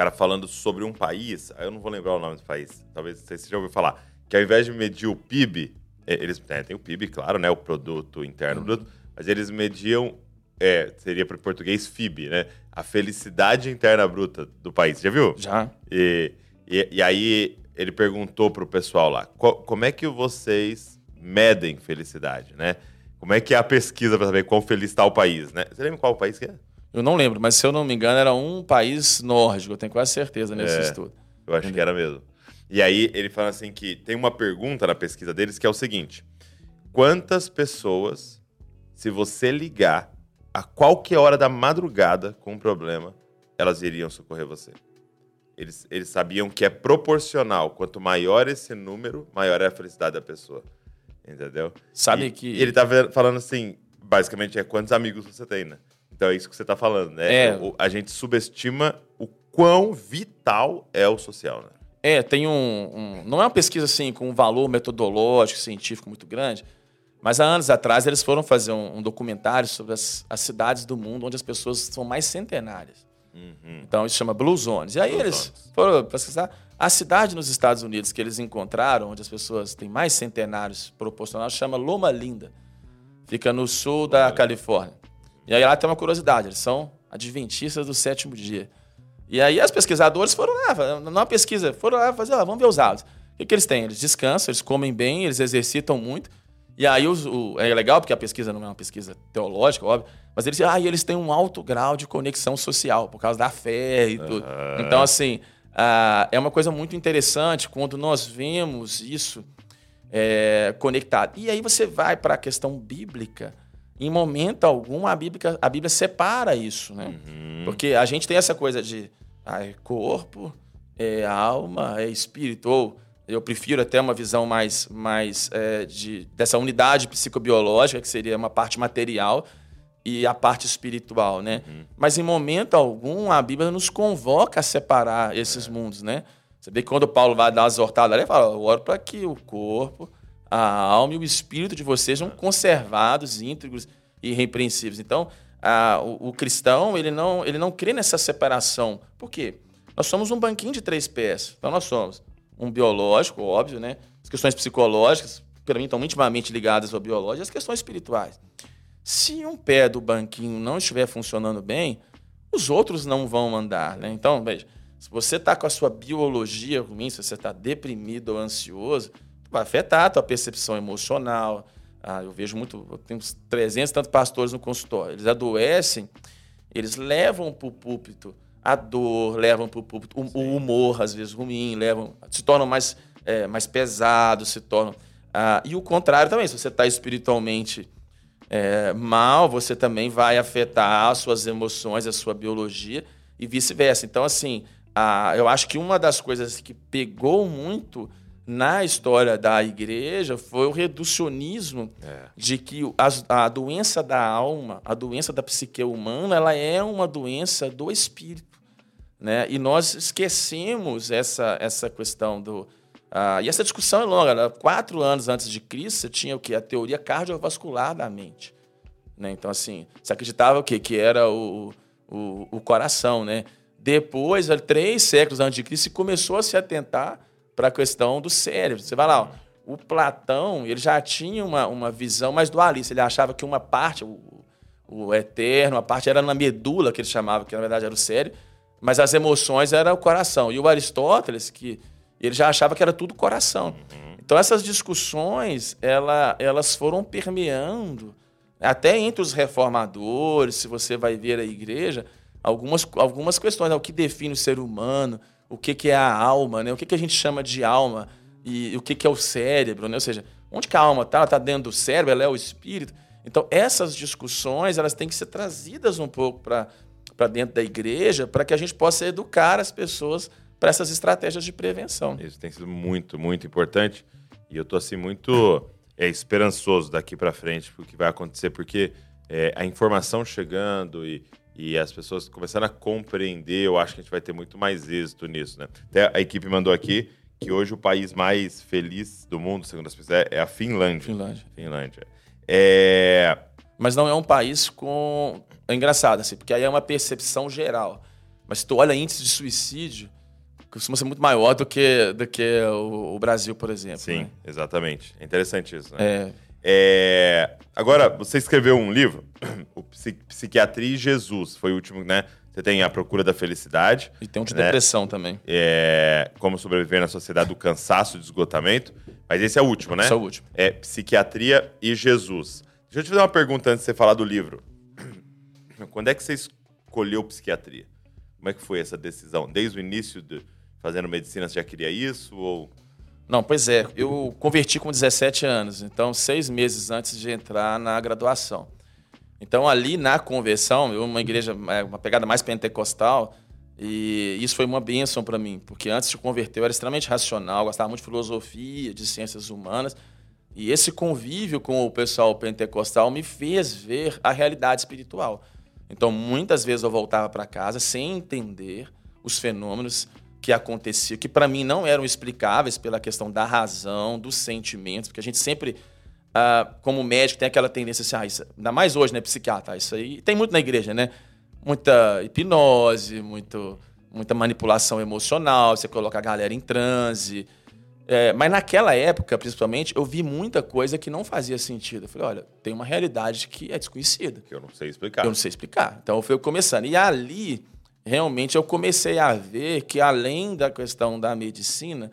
cara falando sobre um país, eu não vou lembrar o nome do país, talvez você já ouviu falar, que ao invés de medir o PIB, é, eles é, tem o PIB, claro, né, o produto interno bruto, mas eles mediam, é, seria para o português FIB, né, a felicidade interna bruta do país. Já viu? Já. E, e, e aí ele perguntou pro pessoal lá, como é que vocês medem felicidade, né? Como é que é a pesquisa para saber quão feliz está o país, né? Você lembra qual país que é? Eu não lembro, mas se eu não me engano era um país nórdico, eu tenho quase certeza nesse é, estudo. Eu acho Entendeu? que era mesmo. E aí ele fala assim que tem uma pergunta na pesquisa deles que é o seguinte: quantas pessoas, se você ligar a qualquer hora da madrugada com um problema, elas iriam socorrer você? Eles, eles sabiam que é proporcional. Quanto maior esse número, maior é a felicidade da pessoa. Entendeu? Sabe e, que. E ele tá falando assim, basicamente, é quantos amigos você tem, né? Então é isso que você tá falando, né? É. O, a gente subestima o quão vital é o social, né? É, tem um, um, Não é uma pesquisa assim com um valor metodológico, científico muito grande, Mas há anos atrás eles foram fazer um, um documentário sobre as, as, cidades do mundo onde as pessoas são mais centenárias. Uhum. Então isso chama Blue Zones. E aí Blue eles Zones. foram pesquisar a cidade nos Estados Unidos que eles encontraram, onde as pessoas têm mais centenários proporcional, chama Loma Linda. Fica no sul da Califórnia. E aí lá tem uma curiosidade, eles são adventistas do sétimo dia. E aí as pesquisadores foram lá, numa pesquisa, foram lá fazer, lá, vamos ver os hábitos. O que, que eles têm? Eles descansam, eles comem bem, eles exercitam muito. E aí os, o, é legal, porque a pesquisa não é uma pesquisa teológica, óbvio, mas eles, ah, eles têm um alto grau de conexão social, por causa da fé e tudo. Uhum. Então, assim, ah, é uma coisa muito interessante quando nós vemos isso é, conectado. E aí você vai para a questão bíblica. Em momento algum, a Bíblia, a Bíblia separa isso, né? Uhum. Porque a gente tem essa coisa de ah, é corpo, é alma, é espírito. Ou eu prefiro até uma visão mais, mais é, de, dessa unidade psicobiológica, que seria uma parte material, e a parte espiritual, né? Uhum. Mas em momento algum a Bíblia nos convoca a separar esses é. mundos, né? Você vê que quando Paulo vai dar as hortadas ele fala: eu oro para que o corpo, a alma e o espírito de vocês sejam conservados, íntegros e irrepreensíveis. Então, a, o, o, cristão ele não, ele não crê nessa separação. Por quê? Nós somos um banquinho de três pés. Então, nós somos um biológico, óbvio, né? As questões psicológicas, para mim, estão intimamente ligadas ao biológico, e as questões espirituais. Se um pé do banquinho não estiver funcionando bem, os outros não vão andar, né? Então, veja, se você está com a sua biologia ruim, se você está deprimido ou ansioso, vai afetar a tua percepção emocional. Ah, eu vejo muito, eu tenho uns 300 tantos pastores no consultório. Eles adoecem, eles levam para o púlpito a dor, levam para o púlpito o, o, humor, às vezes ruim, levam, se tornam mais, é, mais pesados, se tornam. Ah, e o contrário também, se você está espiritualmente é, mal, você também vai afetar as suas emoções, a sua biologia e vice-versa. Então, assim, a, eu acho que uma das coisas que pegou muito na história da igreja foi o reducionismo é. de que a, a, doença da alma, a doença da psique humana, ela é uma doença do espírito. Né? E nós esquecemos essa, essa questão do. Uh, e essa discussão é longa. Né? Quatro anos antes de Cristo, você tinha o que? A teoria cardiovascular da mente. Né? Então, assim, você acreditava o quê? Que era o, o, o coração, né? Depois, três séculos antes de Cristo, começou a se atentar para a questão do cérebro. Você vai lá, ó, o Platão ele já tinha uma, uma visão mais dualista. Ele achava que uma parte, o, o eterno, a parte era na medula, que ele chamava, que na verdade era o cérebro, mas as emoções era o coração. E o Aristóteles, que ele já achava que era tudo coração. Uhum. Então essas discussões, ela, elas foram permeando até entre os reformadores, se você vai ver a igreja, algumas, algumas questões, né? o que define o ser humano, o que, que é a alma, né? o que, que a gente chama de alma e, e o que, que é o cérebro, né? ou seja, onde que a alma está? Ela está dentro do cérebro, ela é o espírito. Então, essas discussões elas têm que ser trazidas um pouco para dentro da igreja para que a gente possa educar as pessoas para essas estratégias de prevenção. Isso tem sido muito, muito importante. E eu estou assim, muito é, esperançoso daqui para frente o que vai acontecer, porque é, a informação chegando e, e as pessoas começando a compreender, eu acho que a gente vai ter muito mais êxito nisso, né? Até a equipe mandou aqui que hoje o país mais feliz do mundo, segundo as pessoas, é a Finlândia. Finlândia. Finlândia. É... Mas não é um país com... É engraçado, assim, porque aí é uma percepção geral. Mas se tu olha índice de suicídio, costuma ser muito maior do que, do que o, o Brasil, por exemplo. Sim, né? exatamente. É interessante isso, né? É. é... Agora, você escreveu um livro, o Psiquiatria e Jesus, foi o último, né? Você tem A Procura da Felicidade. E tem um de né? depressão também. É... Como sobreviver na sociedade do cansaço e do esgotamento. Mas esse é o último, né? Esse é o último. É Psiquiatria e Jesus. Deixa eu te fazer uma pergunta antes de você falar do livro. Quando é que você escolheu psiquiatria? Como é que foi essa decisão? Desde o início de fazendo medicina, você já queria isso? Ou... Não, pois é. Eu converti com 17 anos, então seis meses antes de entrar na graduação. Então, ali na conversão, eu uma igreja, é, uma pegada mais pentecostal, e isso foi uma bênção para mim, porque antes de converter eu era extremamente racional, gostava muito de filosofia, de ciências humanas, e esse convívio com o pessoal pentecostal me fez ver a realidade espiritual. Então, muitas vezes eu voltava para casa sem entender os fenômenos que acontecia, que para mim não eram explicáveis pela questão da razão, dos sentimentos, porque a gente sempre ah, como médico, tem aquela tendência assim, ah, isso, ainda mais hoje, né, psiquiatra, isso aí tem muito na igreja, né? Muita hipnose, muito, muita manipulação emocional, você coloca a galera em transe. É, mas naquela época, principalmente, eu vi muita coisa que não fazia sentido. Eu falei, olha, tem uma realidade que é desconhecida. Que eu não sei explicar. Eu não sei explicar. Então eu fui começando. E ali, realmente, eu comecei a ver que além da questão da medicina,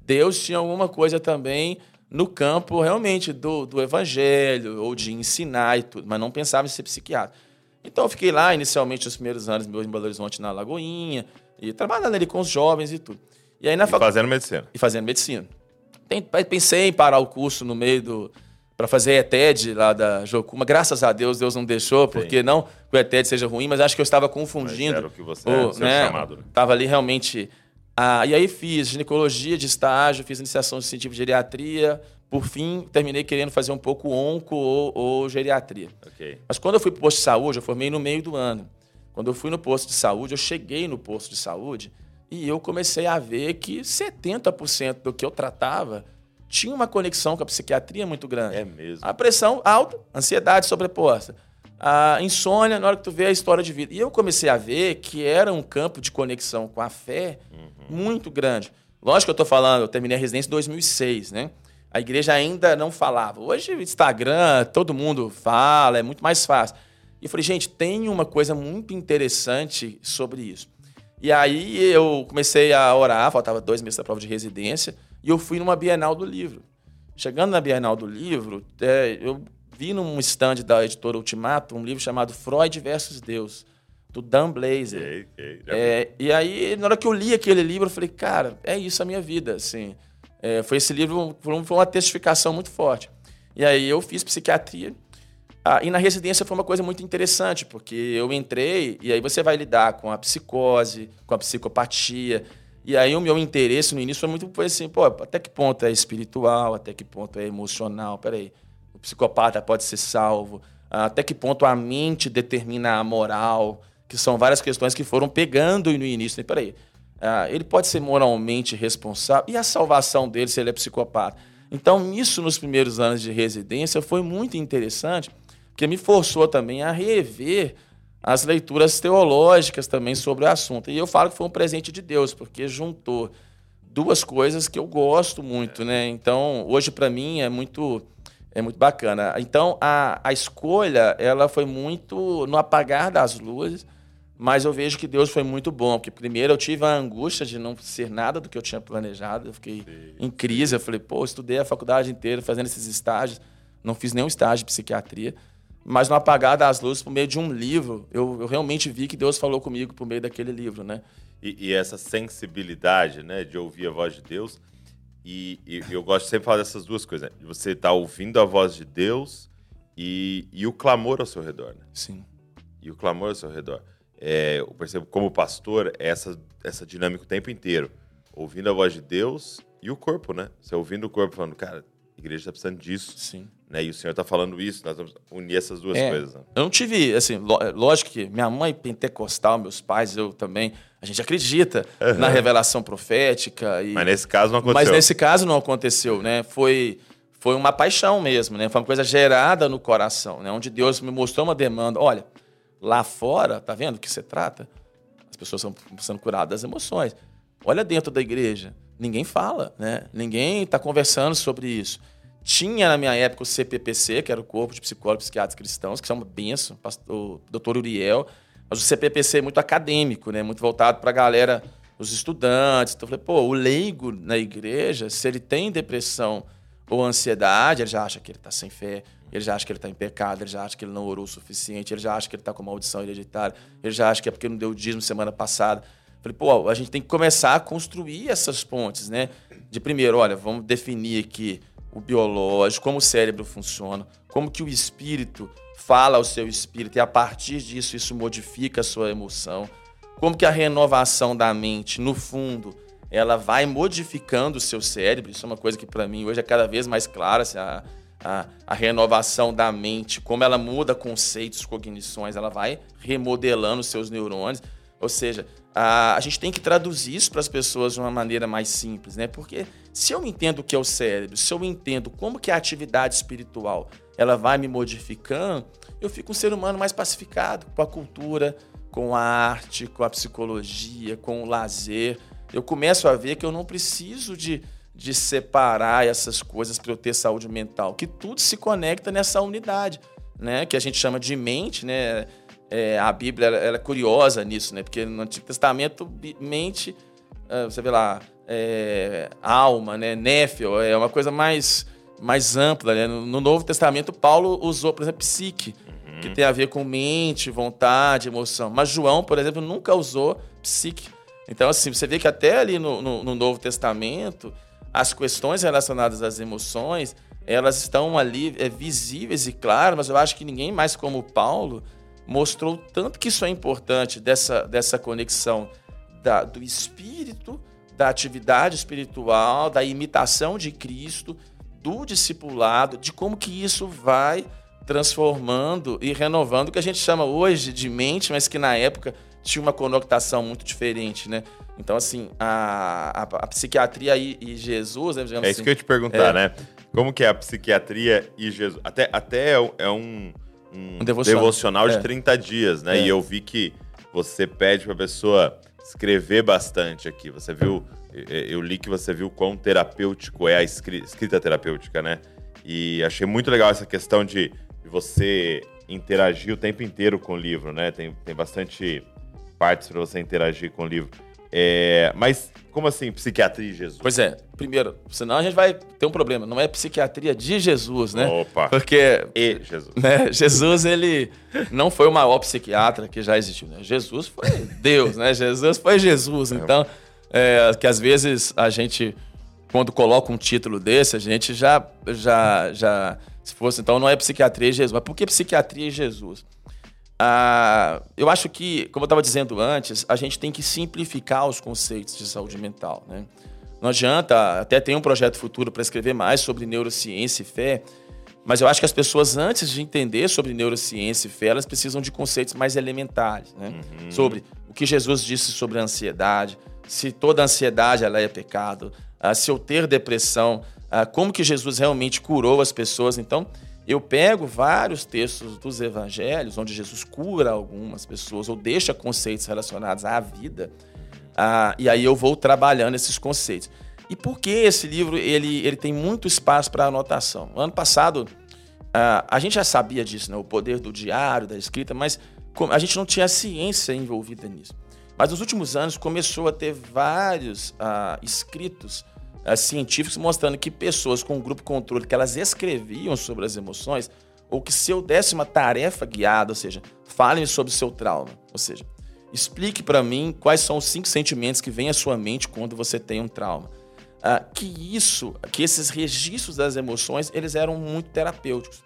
Deus tinha alguma coisa também no campo realmente do, do evangelho ou de ensinar e tudo, mas não pensava em ser psiquiatra. Então eu fiquei lá inicialmente os primeiros anos meus em Belo Horizonte na Lagoinha e trabalhando ali com os jovens e tudo. E aí na e fac... fazendo medicina. E fazendo medicina. Pensei em parar o curso no meio do para fazer ETED lá da Jocuma. Graças a Deus, Deus não deixou, porque Sim. não que o ETED seja ruim, mas acho que eu estava confundindo. Mas era o que você o, né, chamado. Né? Tava ali realmente ah, e aí fiz ginecologia de estágio, fiz iniciação científica de geriatria. Por fim, terminei querendo fazer um pouco onco ou, ou geriatria. Okay. Mas quando eu fui para o posto de saúde, eu formei no meio do ano. Quando eu fui no posto de saúde, eu cheguei no posto de saúde e eu comecei a ver que 70% do que eu tratava tinha uma conexão com a psiquiatria muito grande. É mesmo. A pressão alta, ansiedade sobreposta a insônia na hora que tu vê a história de vida. E eu comecei a ver que era um campo de conexão com a fé uhum. muito grande. Lógico que eu estou falando, eu terminei a residência em 2006, né? A igreja ainda não falava. Hoje, Instagram, todo mundo fala, é muito mais fácil. E eu falei, gente, tem uma coisa muito interessante sobre isso. E aí eu comecei a orar, faltava dois meses da prova de residência, e eu fui numa Bienal do Livro. Chegando na Bienal do Livro, é, eu vi num stand da editora Ultimato um livro chamado Freud versus Deus, do Dan Blazer. Okay, okay, é, e aí, na hora que eu li aquele livro, eu falei, cara, é isso a minha vida, assim. É, foi esse livro, foi uma testificação muito forte. E aí eu fiz psiquiatria. Ah, e na residência foi uma coisa muito interessante, porque eu entrei e aí você vai lidar com a psicose, com a psicopatia. E aí o meu interesse no início foi muito foi assim, pô, até que ponto é espiritual, até que ponto é emocional, peraí psicopata pode ser salvo, até que ponto a mente determina a moral, que são várias questões que foram pegando no início. Peraí, ah, ele pode ser moralmente responsável, e a salvação dele se ele é psicopata? Então, isso nos primeiros anos de residência foi muito interessante, porque me forçou também a rever as leituras teológicas também sobre o assunto. E eu falo que foi um presente de Deus, porque juntou duas coisas que eu gosto muito, né? Então, hoje para mim é muito é muito bacana. Então, a, a escolha, ela foi muito no apagar das luzes, mas eu vejo que Deus foi muito bom, porque primeiro eu tive a angústia de não ser nada do que eu tinha planejado, eu fiquei Sim. em crise, eu falei, pô, estudei a faculdade inteira fazendo esses estágios, não fiz nenhum estágio de psiquiatria, mas no apagar das luzes, por meio de um livro, eu, eu realmente vi que Deus falou comigo por meio daquele livro, né? E, e essa sensibilidade, né, de ouvir a voz de Deus, e, e, eu gosto de sempre falar dessas duas coisas, né? Você está ouvindo a voz de Deus e, e, o clamor ao seu redor, né? Sim. E o clamor ao seu redor. É, eu percebo como pastor essa, essa dinâmica o tempo inteiro. Ouvindo a voz de Deus e o corpo, né? Você ouvindo o corpo falando, cara, a igreja está precisando disso. Sim. Né? E o Senhor está falando isso, nós vamos unir essas duas é, coisas. Né? Eu não tive, assim, lógico que minha mãe pentecostal, meus pais, eu também, a gente acredita uhum. na revelação profética. E... Mas nesse caso não aconteceu. Mas nesse caso não aconteceu, né? Foi, foi uma paixão mesmo, né? Foi uma coisa gerada no coração, né? Onde Deus me mostrou uma demanda. Olha, lá fora, tá vendo o que você trata? As pessoas estão sendo curadas das emoções. Olha dentro da igreja, ninguém fala, né? Ninguém está conversando sobre isso. Tinha na minha época o CPPC, que era o Corpo de Psicólogos e Psiquiatras Cristãos, que são uma benção, o doutor Uriel. Mas o CPPC é muito acadêmico, né? Muito voltado para a galera, os estudantes. Então eu falei, pô, o leigo na igreja, se ele tem depressão ou ansiedade, ele já acha que ele está sem fé, ele já acha que ele está em pecado, ele já acha que ele não orou o suficiente, ele já acha que ele está com maldição hereditária, ele já acha que é porque não deu dízimo semana passada. Falei, pô, a gente tem que começar a construir essas pontes, né? De primeiro, olha, vamos definir aqui o biológico, como o cérebro funciona, como que o espírito fala ao seu espírito e a partir disso isso modifica a sua emoção, como que a renovação da mente, no fundo, ela vai modificando o seu cérebro. Isso é uma coisa que para mim hoje é cada vez mais clara, assim, a, a, a, renovação da mente, como ela muda conceitos, cognições, ela vai remodelando os seus neurônios. Ou seja, a, a gente tem que traduzir isso para as pessoas de uma maneira mais simples, né? Porque se eu entendo o que é o cérebro, se eu entendo como que a atividade espiritual ela vai me modificando, eu fico um ser humano mais pacificado com a cultura, com a arte, com a psicologia, com o lazer. Eu começo a ver que eu não preciso de, de separar essas coisas para eu ter saúde mental, que tudo se conecta nessa unidade, né? Que a gente chama de mente, né? É, a Bíblia ela, ela, é curiosa nisso, né? Porque no Antigo Testamento, mente, é, você vê lá, é, alma, né? Néfio, é uma coisa mais, mais ampla. Né? No, no Novo Testamento, Paulo usou, por exemplo, psique, uhum. que tem a ver com mente, vontade, emoção. Mas João, por exemplo, nunca usou psique. Então, assim, você vê que até ali no, no, no Novo Testamento, as questões relacionadas às emoções, elas estão ali é, visíveis e claras, mas eu acho que ninguém mais como Paulo mostrou tanto que isso é importante, dessa, dessa conexão da, do espírito, da atividade espiritual, da imitação de Cristo, do discipulado, de como que isso vai transformando e renovando o que a gente chama hoje de mente, mas que na época tinha uma conotação muito diferente, né? Então, assim, a, a, a psiquiatria e, e Jesus... Né, é isso assim, que eu ia te perguntar, é, né? Como que é a psiquiatria e Jesus? Até, até é, é um um, um devocional, devocional de é. 30 dias, né? É. E eu vi que você pede para a pessoa escrever bastante aqui. Você viu, eu li que você viu quão terapêutico é a escrita terapêutica, né? E achei muito legal essa questão de, você interagir o tempo inteiro com o livro, né? Tem, tem bastante partes para você interagir com o livro. É, mas como assim psiquiatria de Jesus? Pois é, primeiro, senão a gente vai ter um problema. Não é psiquiatria de Jesus, né? Opa. Porque e Jesus. Né, Jesus ele não foi o maior psiquiatra que já existiu. Né? Jesus foi Deus, né? Jesus foi Jesus. É. Então, é, que às vezes a gente quando coloca um título desse, a gente já já já se fosse então não é psiquiatria de Jesus. Mas por que psiquiatria de Jesus? Ah, eu acho que, como eu estava dizendo antes, a gente tem que simplificar os conceitos de saúde mental. Né? Não adianta, até tem um projeto futuro para escrever mais sobre neurociência e fé, mas eu acho que as pessoas, antes de entender sobre neurociência e fé, elas precisam de conceitos mais elementares. Né? Uhum. Sobre o que Jesus disse sobre a ansiedade, se toda ansiedade ela é pecado, ah, se eu ter depressão, ah, como que Jesus realmente curou as pessoas. Então, eu pego vários textos dos evangelhos, onde Jesus cura algumas pessoas ou deixa conceitos relacionados à vida, ah, e aí eu vou trabalhando esses conceitos. E por que esse livro ele, ele tem muito espaço para anotação? Ano passado, ah, a gente já sabia disso, né? o poder do diário, da escrita, mas a gente não tinha ciência envolvida nisso. Mas nos últimos anos começou a ter vários ah, escritos científicos mostrando que pessoas com grupo controle que elas escreviam sobre as emoções, ou que se eu desse uma tarefa guiada, ou seja, falem sobre o seu trauma, ou seja, explique para mim quais são os cinco sentimentos que vêm à sua mente quando você tem um trauma. Uh, que isso, que esses registros das emoções, eles eram muito terapêuticos.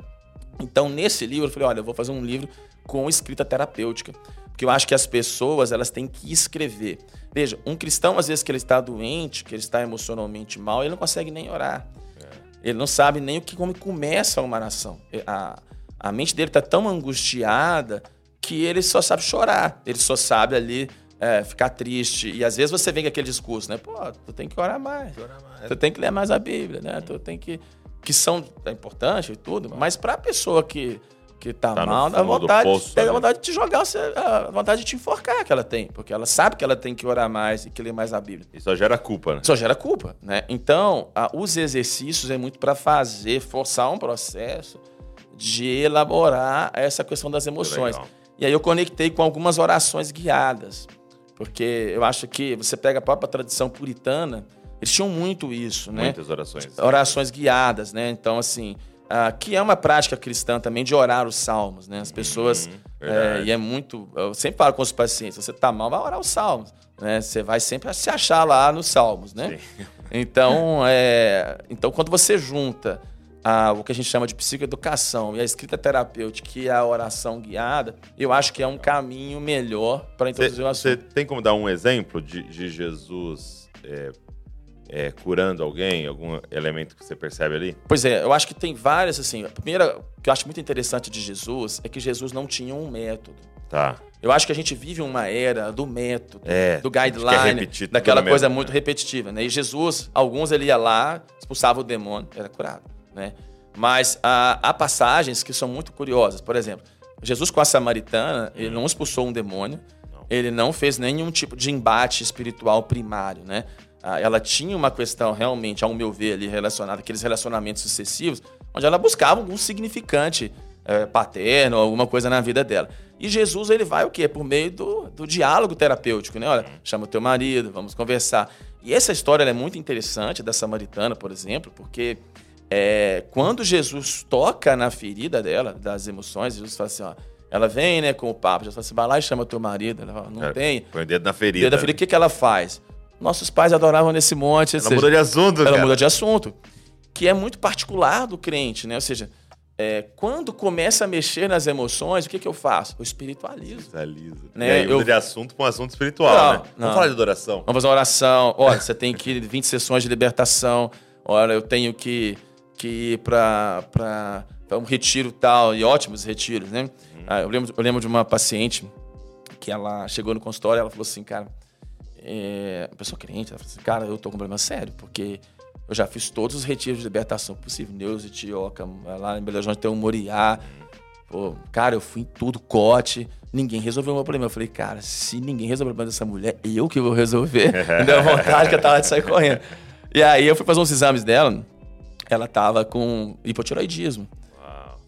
Então, nesse livro, eu falei, olha, eu vou fazer um livro com escrita terapêutica, porque eu acho que as pessoas, elas têm que escrever. Veja, um cristão, às vezes que ele está doente, que ele está emocionalmente mal, ele não consegue nem orar. É. Ele não sabe nem o que, como começa uma oração. A, a mente dele está tão angustiada que ele só sabe chorar. Ele só sabe ali é, ficar triste. E às vezes você vem com aquele discurso, né? Pô, tu tem que orar mais. Orar mais. Tu tem que ler mais a Bíblia, né? Tu tem que... Que são é importante e tudo, mas para a pessoa que que tá, tá mal, dá vontade, poço, tem a vontade de te jogar, a vontade de te enforcar que ela tem, porque ela sabe que ela tem que orar mais e que ler mais a Bíblia. E só gera culpa, né? Só gera culpa, né? Então, a, os exercícios é muito para fazer, forçar um processo de elaborar essa questão das emoções. E aí eu conectei com algumas orações guiadas, porque eu acho que você pega a própria tradição puritana, eles tinham muito isso, né? Muitas orações. Orações guiadas, né? Então, assim, Uh, que é uma prática cristã também de orar os salmos, né? As pessoas. Uhum, é, e é muito. Eu sempre falo com os pacientes: você tá mal, vai orar os salmos. Né? Você vai sempre se achar lá nos salmos, né? Sim. Então, é, então, quando você junta a, o que a gente chama de psicoeducação e a escrita terapêutica e a oração guiada, eu acho que é um caminho melhor para introduzir cê, o assunto. Você tem como dar um exemplo de, de Jesus é, é, curando alguém, algum elemento que você percebe ali? Pois é, eu acho que tem várias, assim. A primeira que eu acho muito interessante de Jesus é que Jesus não tinha um método. Tá. Eu acho que a gente vive uma era do método, É, do guideline, daquela coisa método, muito né? repetitiva, né? E Jesus, alguns ele ia lá, expulsava o demônio, era curado, né? Mas há, há passagens que são muito curiosas. Por exemplo, Jesus com a samaritana, ele não expulsou um demônio, Não. ele não fez nenhum tipo de embate espiritual primário, né? Ah, Ela tinha uma questão realmente, ao meu ver, ali relacionada àqueles relacionamentos sucessivos, onde ela buscava algum significante eh, paterno, alguma coisa na vida dela. E Jesus, ele vai o quê? Por meio do, do diálogo terapêutico, né? Olha, chama o teu marido, vamos conversar. E essa história é muito interessante da samaritana, por exemplo, porque é, quando Jesus toca na ferida dela, das emoções, Jesus fala assim, ó, ela vem, né, com o papo, Jesus fala assim, vai lá e chama teu marido, ela fala, não É, tem. Põe o dedo na ferida. Dedo da ferida, o que, que ela faz? Nossos pais adoravam nesse monte, Ela seja, muda de assunto, ela cara. muda de assunto, que é muito particular do crente, né? Ou seja, é, quando começa a mexer nas emoções, o que, que eu faço? Eu espiritualizo. Espiritualiza. Né, aí eu- de assunto para um assunto espiritual, Não, né? não. Vamos falar de adoração. Vamos fazer uma oração. Olha, você tem que ir 20 sessões de libertação. Olha, eu tenho que, que ir para um retiro tal, e ótimos retiros, né? Ah, eu, lembro, eu lembro de uma paciente que ela chegou no consultório ela falou assim, cara, é, uma pessoa crente, ela falou assim, cara, eu tô com um problema sério, porque eu já fiz todos os retiros de libertação possível, Neus, Etioca, lá em Belo Horizonte tem o Moriá, Pô, cara, eu fui em tudo, cote, ninguém resolveu o meu problema. Eu falei, cara, se ninguém resolver o problema dessa mulher, eu que vou resolver. Me deu vontade que eu tava de sair correndo. E aí eu fui fazer uns exames dela, ela tava com hipotiroidismo.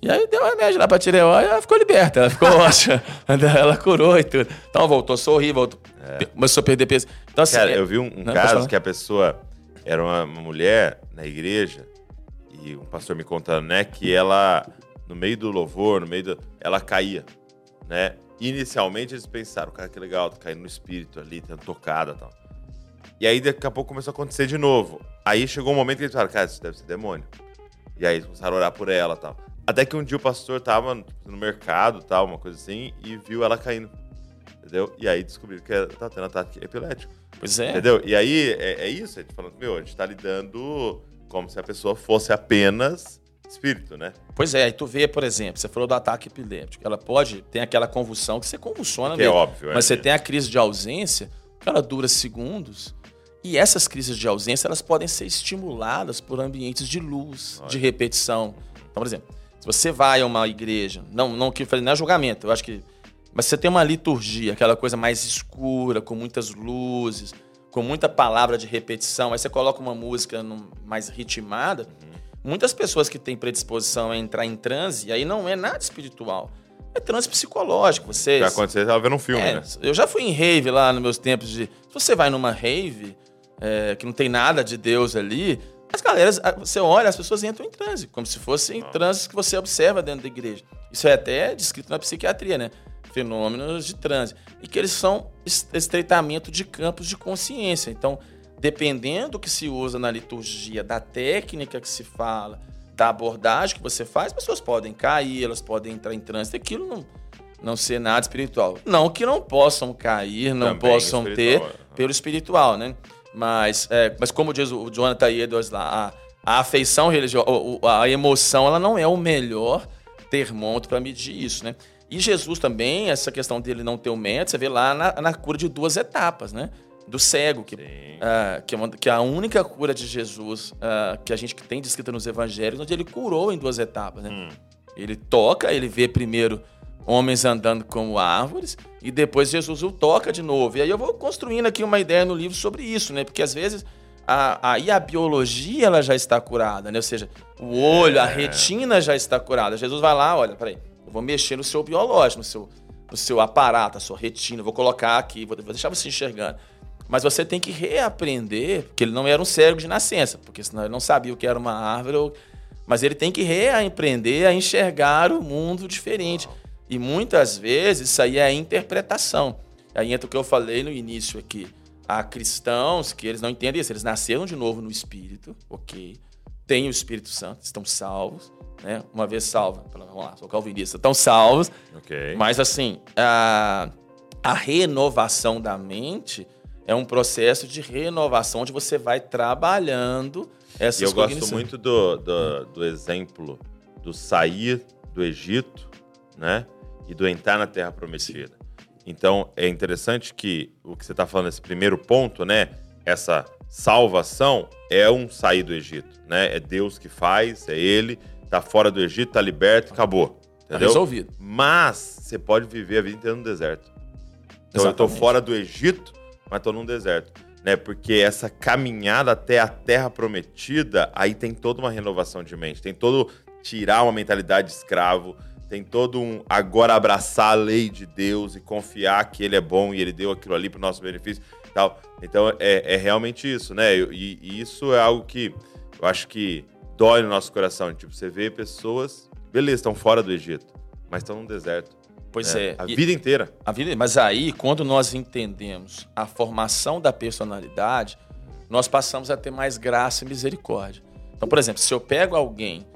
E aí deu um remédio lá pra tireoide, ela ficou liberta, ela ficou ótima. ela curou e tudo. Então voltou a sorrir, voltou, começou a perder peso. Então assim, Cara, é- eu vi um, um pode caso que a pessoa era uma, uma mulher na igreja e um pastor me contando, né, que ela, no meio do louvor, no meio do... Ela caía, né? Inicialmente eles pensaram, cara, que legal, tá caindo no espírito ali, tendo tocada e tal. E aí daqui a pouco começou a acontecer de novo. Aí chegou um momento que eles falaram, cara, isso deve ser demônio. E aí eles começaram a orar por ela e tal. Até que um dia o pastor tava no mercado, tal, uma coisa assim, e viu ela caindo. Entendeu? E aí descobriram que ela tá tendo ataque epilético. Pois é. Entendeu? E aí é, é isso, a gente falando, meu, a gente tá lidando como se a pessoa fosse apenas espírito, né? Pois é, aí tu vê, por exemplo, você falou do ataque epiléptico. Ela pode ter aquela convulsão que você convulsiona Que é mesmo. óbvio, Mas é. você tem a crise de ausência, que ela dura segundos. E essas crises de ausência, elas podem ser estimuladas por ambientes de luz, de repetição. Então, por exemplo, se você vai a uma igreja, não, não que não é julgamento, eu acho que. Mas você tem uma liturgia, aquela coisa mais escura, com muitas luzes, com muita palavra de repetição, aí você coloca uma música num- mais ritmada. Muitas pessoas que têm predisposição a entrar em transe, aí não é nada espiritual. É transe psicológico. Você, Já aconteceu, você tava vendo um filme, é, né? Eu já fui em rave lá nos meus tempos de. Se você vai numa rave, é, que não tem nada de Deus ali, as galeras, você olha, as pessoas entram em transe, como se fossem transes que você observa dentro da igreja. Isso é até descrito na psiquiatria, né? Fenômenos de transe. E que eles são es- estreitamento de campos de consciência. Então, dependendo do que se usa na liturgia, da técnica que se fala, da abordagem que você faz, as pessoas podem cair, elas podem entrar em transe, aquilo não, não ser nada espiritual. Não que não possam cair, não Também possam ter espiritual, é. pelo espiritual, né? Mas, é, mas como diz o Jonathan Edwards lá, a, a afeição religiosa, a emoção, ela não é o melhor termômetro para medir isso, né? E Jesus também, essa questão dele não ter o método, você vê lá na, na cura de duas etapas, né? Do cego, que, ah, que, é uma- que é a única cura de Jesus ah, que a gente tem descrita nos evangelhos, onde ele curou em duas etapas, né? Hum. Ele toca, ele vê primeiro homens andando como árvores e depois Jesus o toca de novo. E aí eu vou construindo aqui uma ideia no livro sobre isso, né? Porque às vezes a, aí a biologia ela já está curada, né? Ou seja, o olho, a retina já está curada. Jesus vai lá, olha, peraí, eu vou mexer no seu biológico, no seu, no seu aparato, a sua retina, vou colocar aqui, vou, vou deixar você enxergando. Mas você tem que reaprender, porque ele não era um cérebro de nascença, porque senão ele não sabia o que era uma árvore. ou- Mas ele tem que reaprender a enxergar o mundo diferente. E muitas vezes isso aí é a interpretação. Aí entra o que eu falei no início aqui. Há cristãos que eles não entendem isso, eles nasceram de novo no Espírito, ok. Têm o Espírito Santo, estão salvos, né? Uma vez salvos, vamos lá, sou calvinista, estão salvos, Ok. mas assim, a, a renovação da mente é um processo de renovação onde você vai trabalhando essas E eu gosto muito do, do, do exemplo do sair do Egito, né? E do entrar na Terra Prometida. Então é interessante que o que você está falando, esse primeiro ponto, né? Essa salvação é um sair do Egito, né? É Deus que faz, é Ele, tá fora do Egito, tá liberto, acabou. Tá Entendeu? resolvido. Mas você pode viver a vida inteira no deserto. Então eu tô Exatamente. fora do Egito, mas tô num deserto. Né? Porque essa caminhada até a terra prometida, aí tem toda uma renovação de mente, tem todo tirar uma mentalidade de escravo, tem todo um agora abraçar a lei de Deus e confiar que ele é bom e ele deu aquilo ali pro nosso benefício tal. Então é, é realmente isso, né? E, e isso é algo que eu acho que dói no nosso coração. Tipo, você vê pessoas, beleza, estão fora do Egito, mas estão no deserto. Pois né? é. A E- vida inteira. A vida, mas aí, quando nós entendemos a formação da personalidade, nós passamos a ter mais graça e misericórdia. Então, por exemplo, se eu pego alguém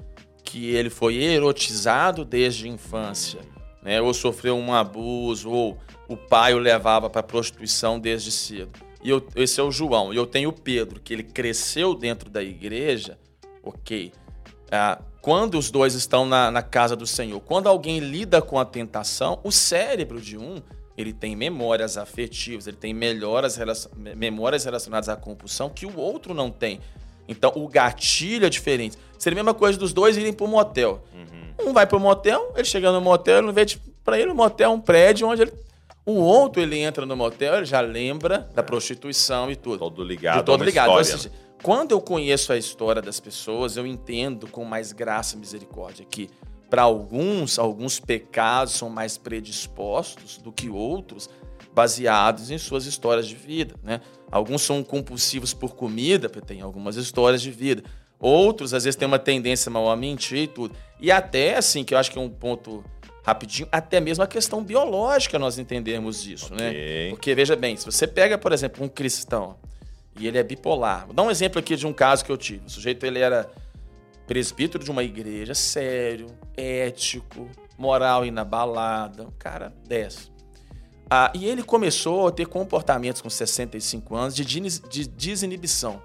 que ele foi erotizado desde a infância, né, ou sofreu um abuso, ou o pai o levava para prostituição desde cedo. E eu, esse é o João. E eu tenho o Pedro, que ele cresceu dentro da igreja, ok. Ah, quando os dois estão na, na casa do Senhor, quando alguém lida com a tentação, o cérebro de um ele tem memórias afetivas, ele tem melhoras, memórias relacionadas à compulsão que o outro não tem. Então o gatilho é diferente. Seria a mesma coisa dos dois irem para o motel. Um vai para o motel, ele chega no motel, ele não vê para ele o motel é um prédio onde ele. O outro ele entra no motel, ele já lembra da prostituição e tudo. Todo ligado. De todo ligado. História, seja, quando eu conheço a história das pessoas, eu entendo com mais graça e misericórdia que, para alguns, alguns pecados são mais predispostos do que outros, baseados em suas histórias de vida. Né? Alguns são compulsivos por comida, porque tem algumas histórias de vida. Outros, às vezes, têm uma tendência mal a mentir e tudo. E até, assim, que eu acho que é um ponto rapidinho, até mesmo a questão biológica nós entendemos isso, né? Ok. Porque, veja bem, se você pega, por exemplo, um cristão e ele é bipolar. Vou dar um exemplo aqui de um caso que eu tive. O sujeito, ele era presbítero de uma igreja, sério, ético, moral inabalada, um cara dessa. Ah, e ele começou a ter comportamentos com 65 anos de, de desinibição.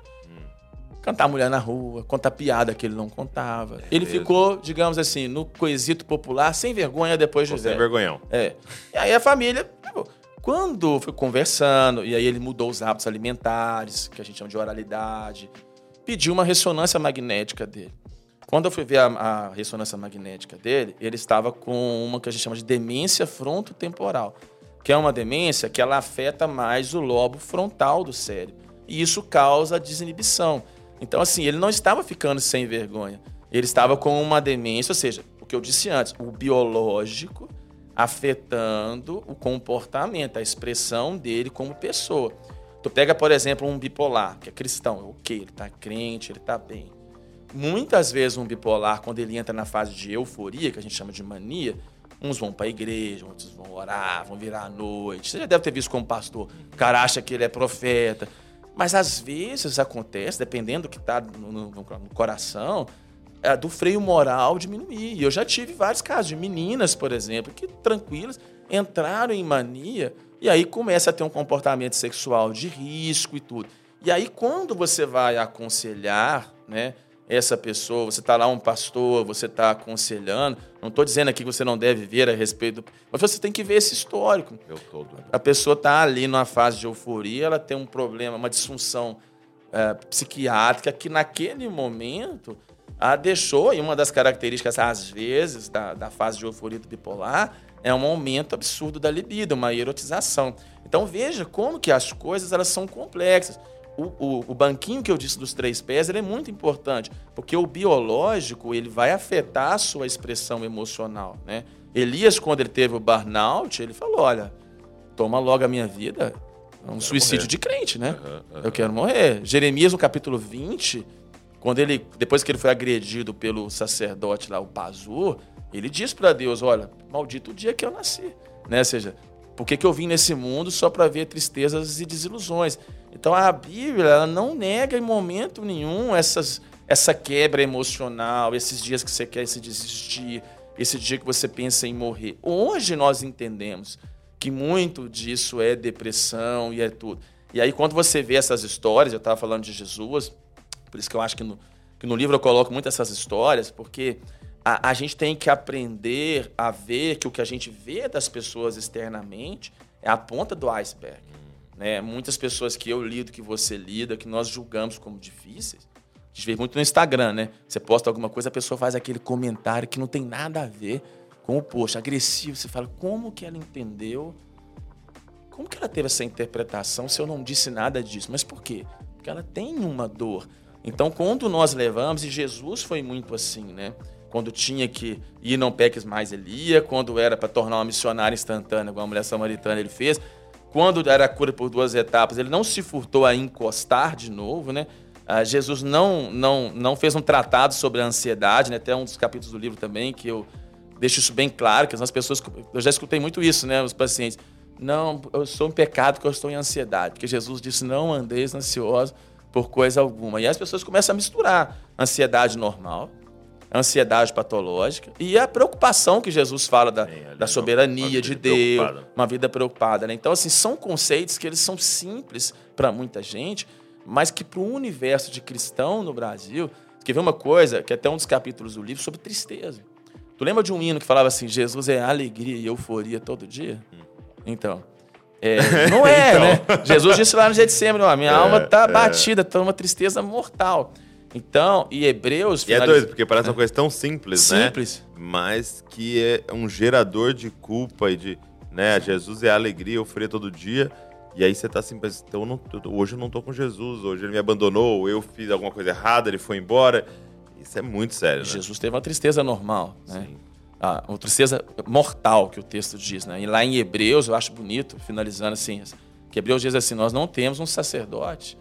Cantar mulher na rua, contar piada que ele não contava. ele mesmo. ficou, digamos assim, no quesito popular, sem vergonha depois de é velho. vergonhão. É. E aí a família, quando foi conversando, e aí ele mudou os hábitos alimentares, que a gente chama de oralidade, pediu uma ressonância magnética dele. Quando eu fui ver a, a ressonância magnética dele, ele estava com uma que a gente chama de demência frontotemporal, que é uma demência que ela afeta mais o lobo frontal do cérebro. E isso causa desinibição. Então, assim, ele não estava ficando sem vergonha. Ele estava com uma demência, ou seja, o que eu disse antes, o biológico afetando o comportamento, a expressão dele como pessoa. Tu pega, por exemplo, um bipolar, que é cristão, ok, ele tá crente, ele tá bem. Muitas vezes um bipolar, quando ele entra na fase de euforia, que a gente chama de mania, uns vão para a igreja, outros vão orar, vão virar à noite. Você já deve ter visto como pastor. O cara acha que ele é profeta. Mas às vezes acontece, dependendo do que está no, no- no coração, é, do freio moral diminuir. E eu já tive vários casos de meninas, por exemplo, que tranquilas entraram em mania e aí começa a ter um comportamento sexual de risco e tudo. E aí quando você vai aconselhar, né, essa pessoa, você está lá um pastor, você está aconselhando, não estou dizendo aqui que você não deve ver a respeito, mas você tem que ver esse histórico. Eu todo. A pessoa está ali numa fase de euforia, ela tem um problema, uma disfunção é, psiquiátrica que naquele momento a deixou, e uma das características, às vezes, da, da fase de euforia do bipolar é um aumento absurdo da libido, uma erotização. Então veja como que as coisas elas são complexas. O, o- o banquinho que eu disse dos três pés ele é muito importante, porque o biológico ele vai afetar a sua expressão emocional. Né? Elias, quando ele teve o burnout, ele falou, olha, toma logo a minha vida. É um suicídio morrer. de crente, né? Aham, aham. Eu quero morrer. Jeremias, no capítulo 20, quando ele, depois que ele foi agredido pelo sacerdote lá, o Pazur, ele diz para Deus: Olha, maldito o dia que eu nasci. Né? Ou seja, por que, que eu vim nesse mundo só para ver tristezas e desilusões? Então a Bíblia não nega em momento nenhum essas, essa quebra emocional, esses dias que você quer se desistir, esse dia que você pensa em morrer. Hoje nós entendemos que muito disso é depressão e é tudo. E aí, quando você vê essas histórias, eu estava falando de Jesus, por isso que eu acho que no, que no livro eu coloco muito essas histórias, porque a, a gente tem que aprender a ver que o que a gente vê das pessoas externamente é a ponta do iceberg. Né? Muitas pessoas que eu lido, que você lida, que nós julgamos como difíceis, a gente vê muito no Instagram, né? Você posta alguma coisa, a pessoa faz aquele comentário que não tem nada a ver com o post, agressivo. Você fala, como que ela entendeu? Como que ela teve essa interpretação se eu não disse nada disso? Mas por quê? Porque ela tem uma dor. Então, quando nós levamos, e Jesus foi muito assim, né? Quando tinha que ir, não peques mais, ele ia. Quando era para tornar uma missionária instantânea, como a mulher samaritana, ele fez. Quando era cura por duas etapas, ele não se furtou a encostar de novo, né? Ah, Jesus não, não, não fez um tratado sobre a ansiedade, né? Até um dos capítulos do livro também, que eu deixo isso bem claro, que as pessoas. Eu já escutei muito isso, né? Os pacientes. Não, eu sou um pecado porque eu estou em ansiedade. Porque Jesus disse: não andeis ansiosos por coisa alguma. E as pessoas começam a misturar ansiedade normal, ansiedade patológica e a preocupação que Jesus fala da, da soberania de Deus, uma vida preocupada. Né? Então, assim, são conceitos que eles são simples para muita gente, mas que para o universo de cristão no Brasil, que vê uma coisa, que é até um dos capítulos do livro, sobre tristeza. Tu lembra de um hino que falava assim, Jesus é alegria e euforia todo dia? Hum. Então, é, não é, então. né? Jesus disse lá no Getsemane, ó, minha é, alma tá é. batida, tá uma tristeza mortal. Então, e Hebreus... E é doido, porque parece uma coisa tão simples, simples. né? Simples. Mas que é um gerador de culpa e de... Né? Jesus é alegria, euforia todo dia. E aí você tá assim, então eu não, hoje eu não tô com Jesus, hoje ele me abandonou, eu fiz alguma coisa errada, ele foi embora. Isso é muito sério, né? Jesus teve uma tristeza normal, né? Sim a, uma tristeza mortal que o texto diz, né? E lá em Hebreus, eu acho bonito, finalizando assim, que Hebreus diz assim: nós não temos um sacerdote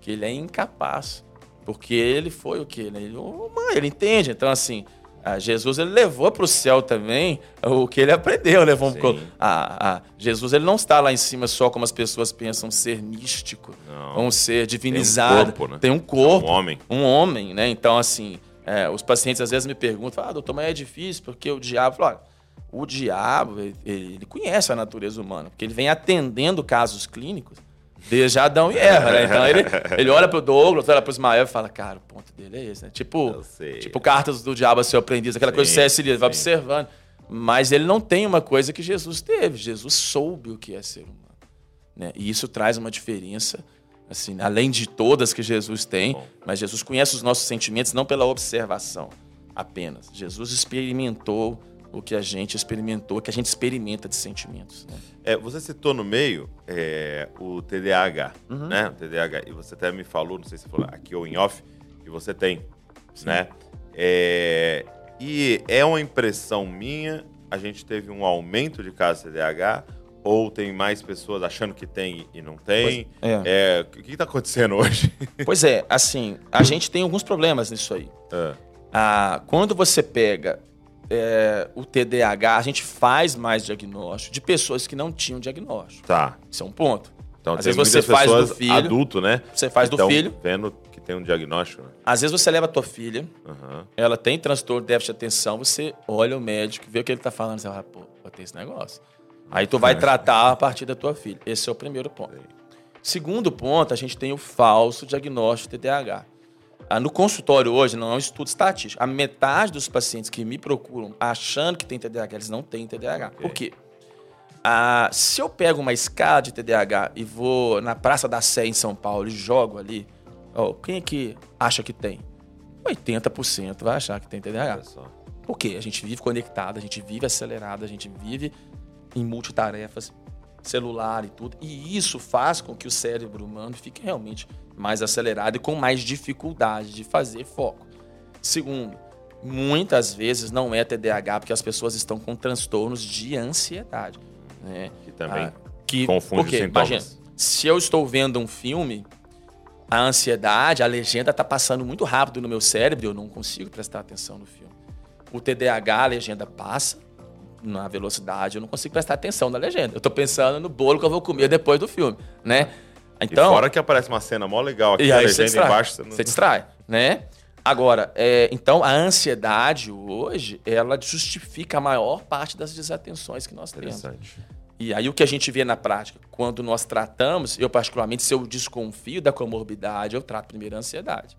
que ele é incapaz, porque ele foi o que ele, ele, ele entende. Então assim, Jesus ele levou para o céu também o que ele aprendeu, levou né? a, a, Jesus ele não está lá em cima só como as pessoas pensam ser místico, não. um ser divinizado, tem um corpo, né? tem um, corpo, um homem, um homem, né? Então assim é, os pacientes às vezes me perguntam, ah, doutor, mas é difícil porque o diabo. Falo, o diabo, ele, ele, conhece a natureza humana, porque ele vem atendendo casos clínicos desde Adão e Eva, né? Então ele, ele olha pro Douglas, olha pro Ismael e fala, cara, o ponto dele é esse, né? Tipo, tipo cartas do diabo a seu aprendiz, aquela sim, coisa que você vai observando. Mas ele não tem uma coisa que Jesus teve. Jesus soube o que é ser humano. Né? E isso traz uma diferença assim, além de todas que Jesus tem, Bom. mas Jesus conhece os nossos sentimentos não pela observação apenas. Jesus experimentou o que a gente experimentou, o que a gente experimenta de sentimentos. Né? É, você citou no meio é, o TDAH, uhum. né? O TDAH. E você até me falou, não sei se você falou aqui ou em off, que você tem, Sim. né? É, e é uma impressão minha, a gente teve um aumento de casos de TDAH ou tem mais pessoas achando que tem e não tem? Pois, é. é. o que está acontecendo hoje? Pois é, assim, a gente tem alguns problemas nisso aí. É. Ah, quando você pega é, o TDAH, a gente faz mais diagnóstico de pessoas que não tinham diagnóstico. Tá. Isso é um ponto. Então, Às vezes você faz do filho. Adulto, né? Você faz do filho. Vendo que tem um diagnóstico. Né? Às vezes você leva a tua filha, uhum. ela tem transtorno de déficit de atenção, você olha o médico, vê o que ele está falando, você fala, pô, vou ter esse negócio. Aí tu vai tratar a partir da tua filha. Esse é o primeiro ponto. Segundo ponto, a gente tem o falso diagnóstico de TDAH. Ah, no consultório hoje, não é um estudo estatístico. A metade dos pacientes que me procuram achando que tem TDAH, eles não têm TDAH. Okay. Por quê? Ah, se eu pego uma escala de TDAH e vou na Praça da Sé em São Paulo e jogo ali, ó, quem é que acha que tem? 80% vai achar que tem TDAH. Por quê? A gente vive conectado, a gente vive acelerado, a gente vive em multitarefas, celular e tudo. E isso faz com que o cérebro humano fique realmente mais acelerado e com mais dificuldade de fazer foco. Segundo, muitas vezes não é TDAH porque as pessoas estão com transtornos de ansiedade. Né? Que também ah, que, confunde porque, os sintomas. Imagina, se eu estou vendo um filme, a ansiedade, a legenda está passando muito rápido no meu cérebro e eu não consigo prestar atenção no filme. O TDAH, a legenda passa, na velocidade, eu não consigo prestar atenção na legenda. Eu tô pensando no bolo que eu vou comer depois do filme, né? Então, e fora que aparece uma cena mó legal aqui, e a legenda você embaixo... Você, não... você distrai, né? Agora, é, então a ansiedade hoje, ela justifica a maior parte das desatenções que nós temos. E aí o que a gente vê na prática, quando nós tratamos, eu particularmente, se eu desconfio da comorbidade, eu trato primeiro a ansiedade.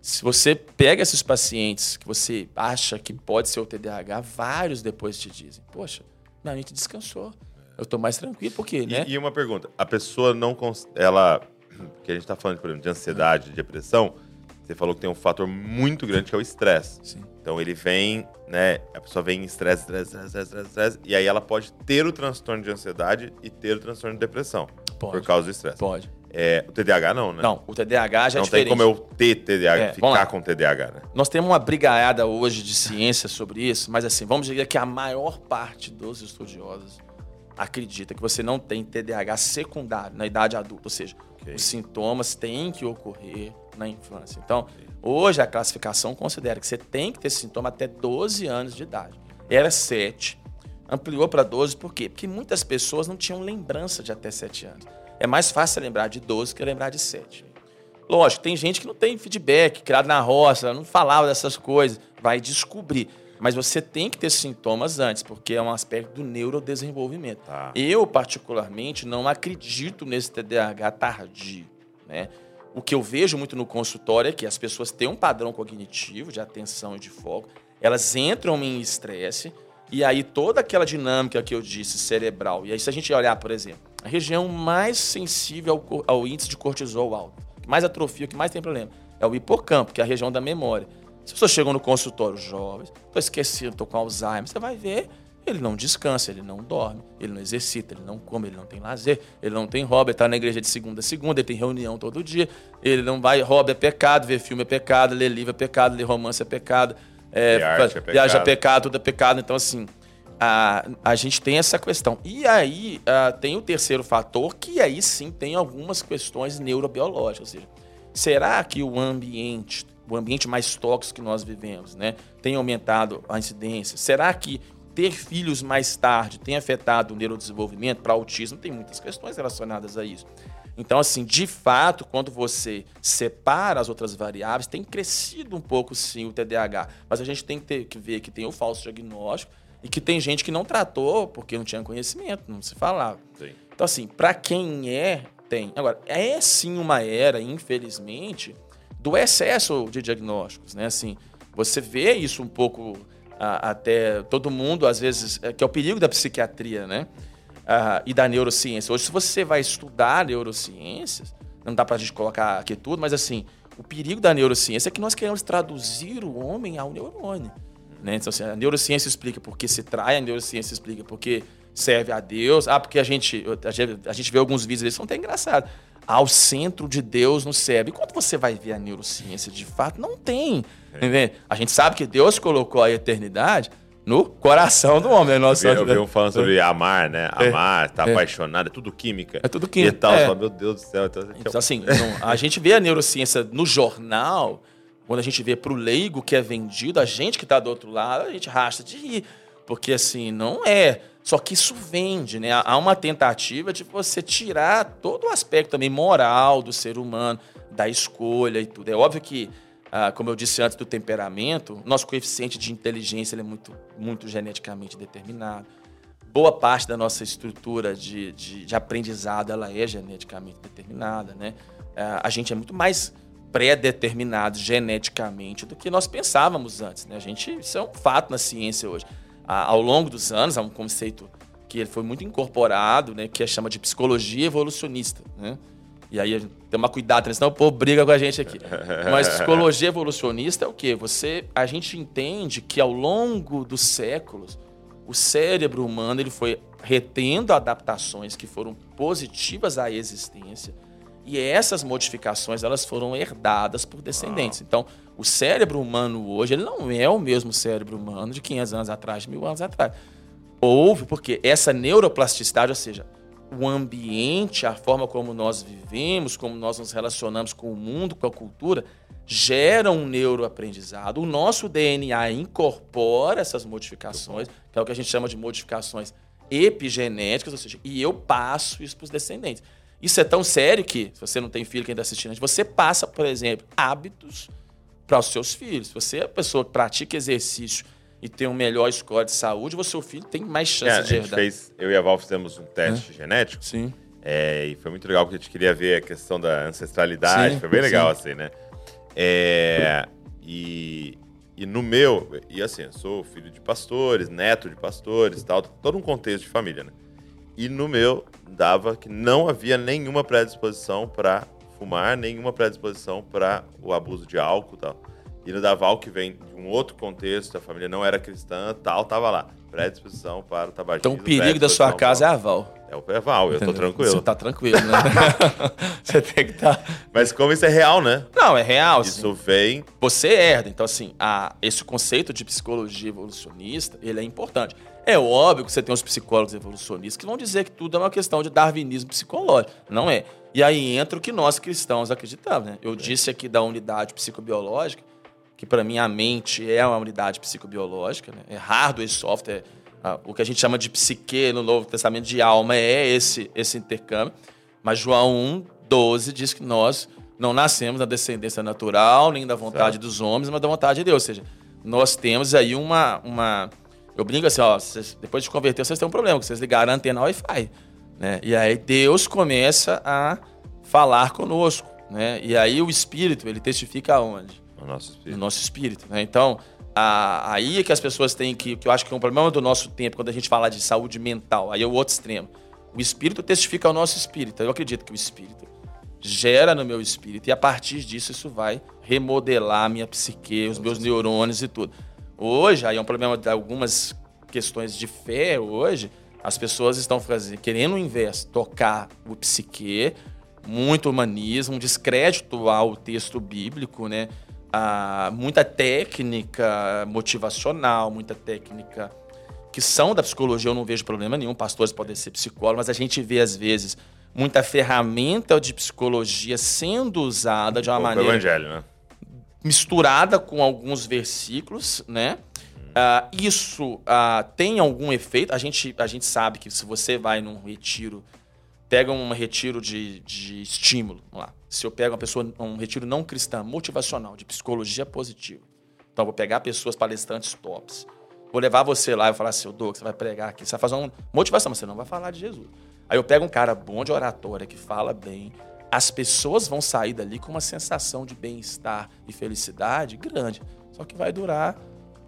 Se você pega esses pacientes que você acha que pode ser o TDAH, vários depois te dizem: Poxa, minha mente descansou. Eu tô mais tranquilo, porque, E, né? e uma pergunta: a pessoa não. Ela. Porque a gente tá falando, por exemplo, de ansiedade, de depressão. Você falou que tem um fator muito grande que é o estresse. Sim. Então ele vem, né? A pessoa vem em estresse, estresse, estresse, estresse, estresse, e aí ela pode ter o transtorno de ansiedade e ter o transtorno de depressão. Pode. Por causa do estresse. Pode. É, o TDAH não, né? Não, o TDAH já não é tem diferente. como eu ter TDAH, É, ficar com TDAH, né? Nós temos uma brigaiada hoje de ciência sobre isso, mas assim, vamos dizer que a maior parte dos estudiosos acredita que você não tem TDAH secundário na idade adulta, ou seja, Ok. os sintomas têm que ocorrer na infância. Então, hoje a classificação considera que você tem que ter sintoma até 12 anos de idade. Era 7, ampliou para 12, por quê? Porque muitas pessoas não tinham lembrança de até 7 anos. É mais fácil lembrar de 12 que lembrar de 7. Lógico, tem gente que não tem feedback, criado na roça, não falava dessas coisas, vai descobrir. Mas você tem que ter sintomas antes, porque é um aspecto do neurodesenvolvimento. Tá. Eu, particularmente, não acredito nesse TDAH tardio, né? O que eu vejo muito no consultório é que as pessoas têm um padrão cognitivo de atenção e de foco, elas entram em estresse, e aí toda aquela dinâmica que eu disse, cerebral, e aí se a gente olhar, por exemplo, a região mais sensível ao, ao índice de cortisol alto, que mais atrofia, que mais tem problema, é o hipocampo, que é a região da memória. Se as pessoas chegam no consultório jovens, tô esquecido, tô com Alzheimer, você vai ver, ele não descansa, ele não dorme, ele não exercita, ele não come, ele não tem lazer, ele não tem hobby, ele tá na igreja de segunda a segunda, ele tem reunião todo dia, ele não vai, hobby é pecado, ver filme é pecado, ler livro é pecado, ler romance é pecado, é, arte é viagem é pecado. pecado, tudo é pecado. Então, assim, a, a gente tem essa questão. E aí ah, tem o terceiro fator, que aí sim tem algumas questões neurobiológicas. Ou seja, será que o ambiente, o ambiente mais tóxico que nós vivemos, né, tem aumentado a incidência? Será que ter filhos mais tarde tem afetado o neurodesenvolvimento para autismo? Tem muitas questões relacionadas a isso. Então, assim, de fato, quando você separa as outras variáveis, tem crescido um pouco, sim, o TDAH. Mas a gente tem que, ter, que ver que tem o falso diagnóstico e que tem gente que não tratou porque não tinha conhecimento, não se falava. Sim. Então, assim, para quem é, tem. Agora, é sim uma era, infelizmente, do excesso de diagnósticos, né? Assim, você vê isso um pouco ah, até todo mundo, às vezes, é, que é o perigo da psiquiatria, né? E da neurociência. Hoje, se você vai estudar neurociências, não dá pra gente colocar aqui tudo, mas assim, o perigo da neurociência é que nós queremos traduzir o homem ao neurônio. Né? Então, assim, a neurociência explica por que se trai, a neurociência explica por que serve a Deus. Ah, porque a gente, a gente, a gente vê alguns vídeos, eles são até engraçados. Ao centro de Deus no cérebro. E quando você vai ver a neurociência de fato, não tem. Entende? A gente sabe que Deus colocou a eternidade no coração do homem. né? Nossa, Eu vi, eu vi um falando sobre amar, né? Amar, tá apaixonado, é tudo química. É tudo química, E tal, é. fala, meu Deus do céu. Então, Então, assim, a gente vê a neurociência no jornal, quando a gente vê pro leigo que é vendido, a gente que tá do outro lado, a gente racha de rir. Porque, assim, não é. Só que isso vende, né? Há uma tentativa de você tirar todo o aspecto também moral do ser humano, da escolha e tudo. É óbvio que, ah, como eu disse antes do temperamento, nosso coeficiente de inteligência é muito, muito geneticamente determinado boa parte da nossa estrutura de, de, de aprendizado ela é geneticamente determinada, né? Ah, A gente é muito mais pré-determinado geneticamente do que nós pensávamos antes, né? A gente, isso é um fato na ciência hoje. Ao longo dos anos, há um conceito que ele foi muito incorporado, né? Que é chama de psicologia evolucionista, né? E aí tem que tomar cuidado, senão o povo briga com a gente aqui. Mas psicologia evolucionista é o quê? Você, a gente entende que ao longo dos séculos, o cérebro humano ele foi retendo adaptações que foram positivas à existência e essas modificações elas foram herdadas por descendentes. Então, o cérebro humano hoje ele não é o mesmo cérebro humano de 500 anos atrás, de mil anos atrás. Houve porque essa neuroplasticidade, ou seja, o ambiente, a forma como nós vivemos, como nós nos relacionamos com o mundo, com a cultura, gera um neuroaprendizado. O nosso DNA incorpora essas modificações, que é o que a gente chama de modificações epigenéticas, ou seja, e eu passo isso para os descendentes. Isso é tão sério que, se você não tem filho que ainda está assistindo, você passa, por exemplo, hábitos para os seus filhos. Se você é a pessoa que pratica exercício e tem um melhor score de saúde, o seu filho tem mais É, chance a de herdar. fez, eu e a Val fizemos um teste genético. Sim. É, e foi muito legal porque a gente queria ver a questão da ancestralidade. Sim, foi bem legal, sim. assim, né? É, e, e no meu, e assim, eu sou filho de pastores, neto de pastores e tal, todo um contexto de família, né? E no meu, dava que não havia nenhuma predisposição para fumar, nenhuma predisposição para o abuso de álcool e tal. E no Daval, que vem de um outro contexto, a família não era cristã, tal, tava lá. Predisposição para o tabagismo. Então o perigo da sua casa é a Val. É o Val, eu tô tranquilo. Você tá tranquilo, né? você tem que estar. Tá... Mas como isso é real, né? Não, é real. Isso sim. vem. Você herda. Então, assim, a, esse conceito de psicologia evolucionista, ele é importante. É óbvio que você tem os psicólogos evolucionistas que vão dizer que tudo é uma questão de darwinismo psicológico. Não é. E aí entra o que nós cristãos acreditamos, né? Eu disse aqui da unidade psicobiológica, que para mim a mente é uma unidade psicobiológica, né? é hardware e software. Ah, o que a gente chama de psique no Novo Testamento de alma é esse, esse intercâmbio. Mas João 1, 12 diz que nós não nascemos da descendência natural, nem da vontade certo. dos homens, mas da vontade de Deus. Ou seja, nós temos aí uma. uma eu brinco assim, ó, vocês, depois de converter, vocês têm um problema, que vocês ligaram a antena Wi-Fi. Né? E aí Deus começa a falar conosco. Né? E aí o Espírito, ele testifica aonde? No nosso espírito. No nosso espírito. Né? Então, a, aí é que as pessoas têm que. que eu acho que é um problema do nosso tempo, quando a gente fala de saúde mental. Aí é o outro extremo. O espírito testifica ao nosso espírito. Eu acredito que o espírito gera no meu espírito e a partir disso isso vai remodelar a minha psique, os meus neurônios e tudo. Hoje, aí é um problema de algumas questões de fé hoje, as pessoas estão fazendo, querendo ao invés tocar o psique, muito humanismo, um descrédito ao texto bíblico, né? Ah, muita técnica motivacional, muita técnica que são da psicologia, eu não vejo problema nenhum, pastores podem ser psicólogos, mas a gente vê às vezes muita ferramenta de psicologia sendo usada de uma maneira evangelho, né? Misturada com alguns versículos, né? Uh, isso uh, tem algum efeito? A gente, a gente sabe que se você vai num retiro pega um retiro de, de estímulo, vamos lá. Se eu pego uma pessoa, um retiro não cristã, motivacional, de psicologia positiva. Então, eu vou pegar pessoas palestrantes tops. Vou levar você lá e falar assim, Douglas, você vai pregar aqui, você vai fazer uma motivação, mas você não vai falar de Jesus. Aí eu pego um cara bom de oratória, que fala bem. As pessoas vão sair dali com uma sensação de bem-estar e felicidade grande. Só que vai durar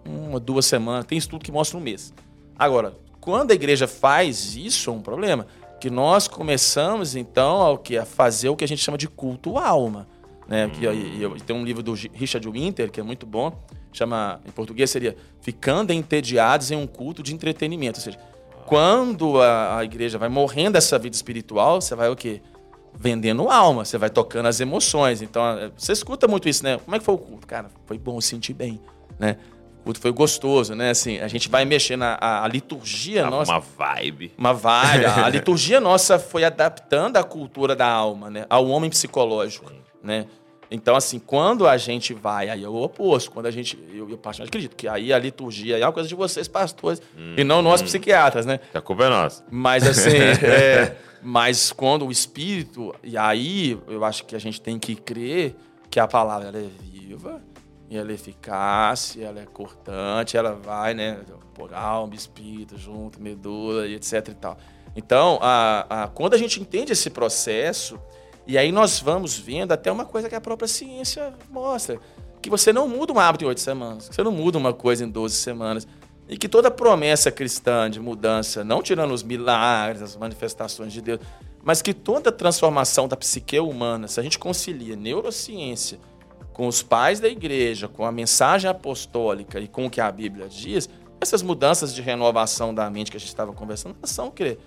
uma, duas semanas. Tem estudo que mostra um mês. Agora, quando a igreja faz isso, é um problema que nós começamos então ao que a fazer o que a gente chama de culto alma, né? Hum. Que eu, tem um livro do Richard Winter que é muito bom, chama em português seria ficando entediados em um culto de entretenimento, ou seja, quando a, a igreja vai morrendo dessa vida espiritual, você vai o quê? Vendendo alma, você vai tocando as emoções. Então, você escuta muito isso, né? Como é que foi o culto? Cara, foi bom, sentir bem, né? culto foi gostoso, né? Assim, a gente vai mexer na a, a liturgia ah, nossa. Uma vibe. Uma vibe. a liturgia nossa foi adaptando a cultura da alma, né? Ao homem psicológico, Sim. né? Então, assim, quando a gente vai, aí é o oposto. Quando a gente. Eu, eu particularmente acredito que aí a liturgia é uma coisa de vocês, pastores, hum, e não nós, hum. psiquiatras, né? A culpa é nossa. Mas, assim, é, mas quando o espírito. E aí eu acho que a gente tem que crer que a palavra é viva e ela é eficaz, ela é cortante, ela vai, né, por alma, espírito junto, medula e etc e tal. Então, a, a, quando a gente entende esse processo, e aí nós vamos vendo até uma coisa que a própria ciência mostra, que você não muda um hábito em oito semanas, que você não muda uma coisa em doze semanas, e que toda promessa cristã de mudança, não tirando os milagres, as manifestações de Deus, mas que toda transformação da psique humana, se a gente concilia neurociência com os pais da igreja, com a mensagem apostólica e com o que a Bíblia diz, essas mudanças de renovação da mente que a gente estava conversando são que,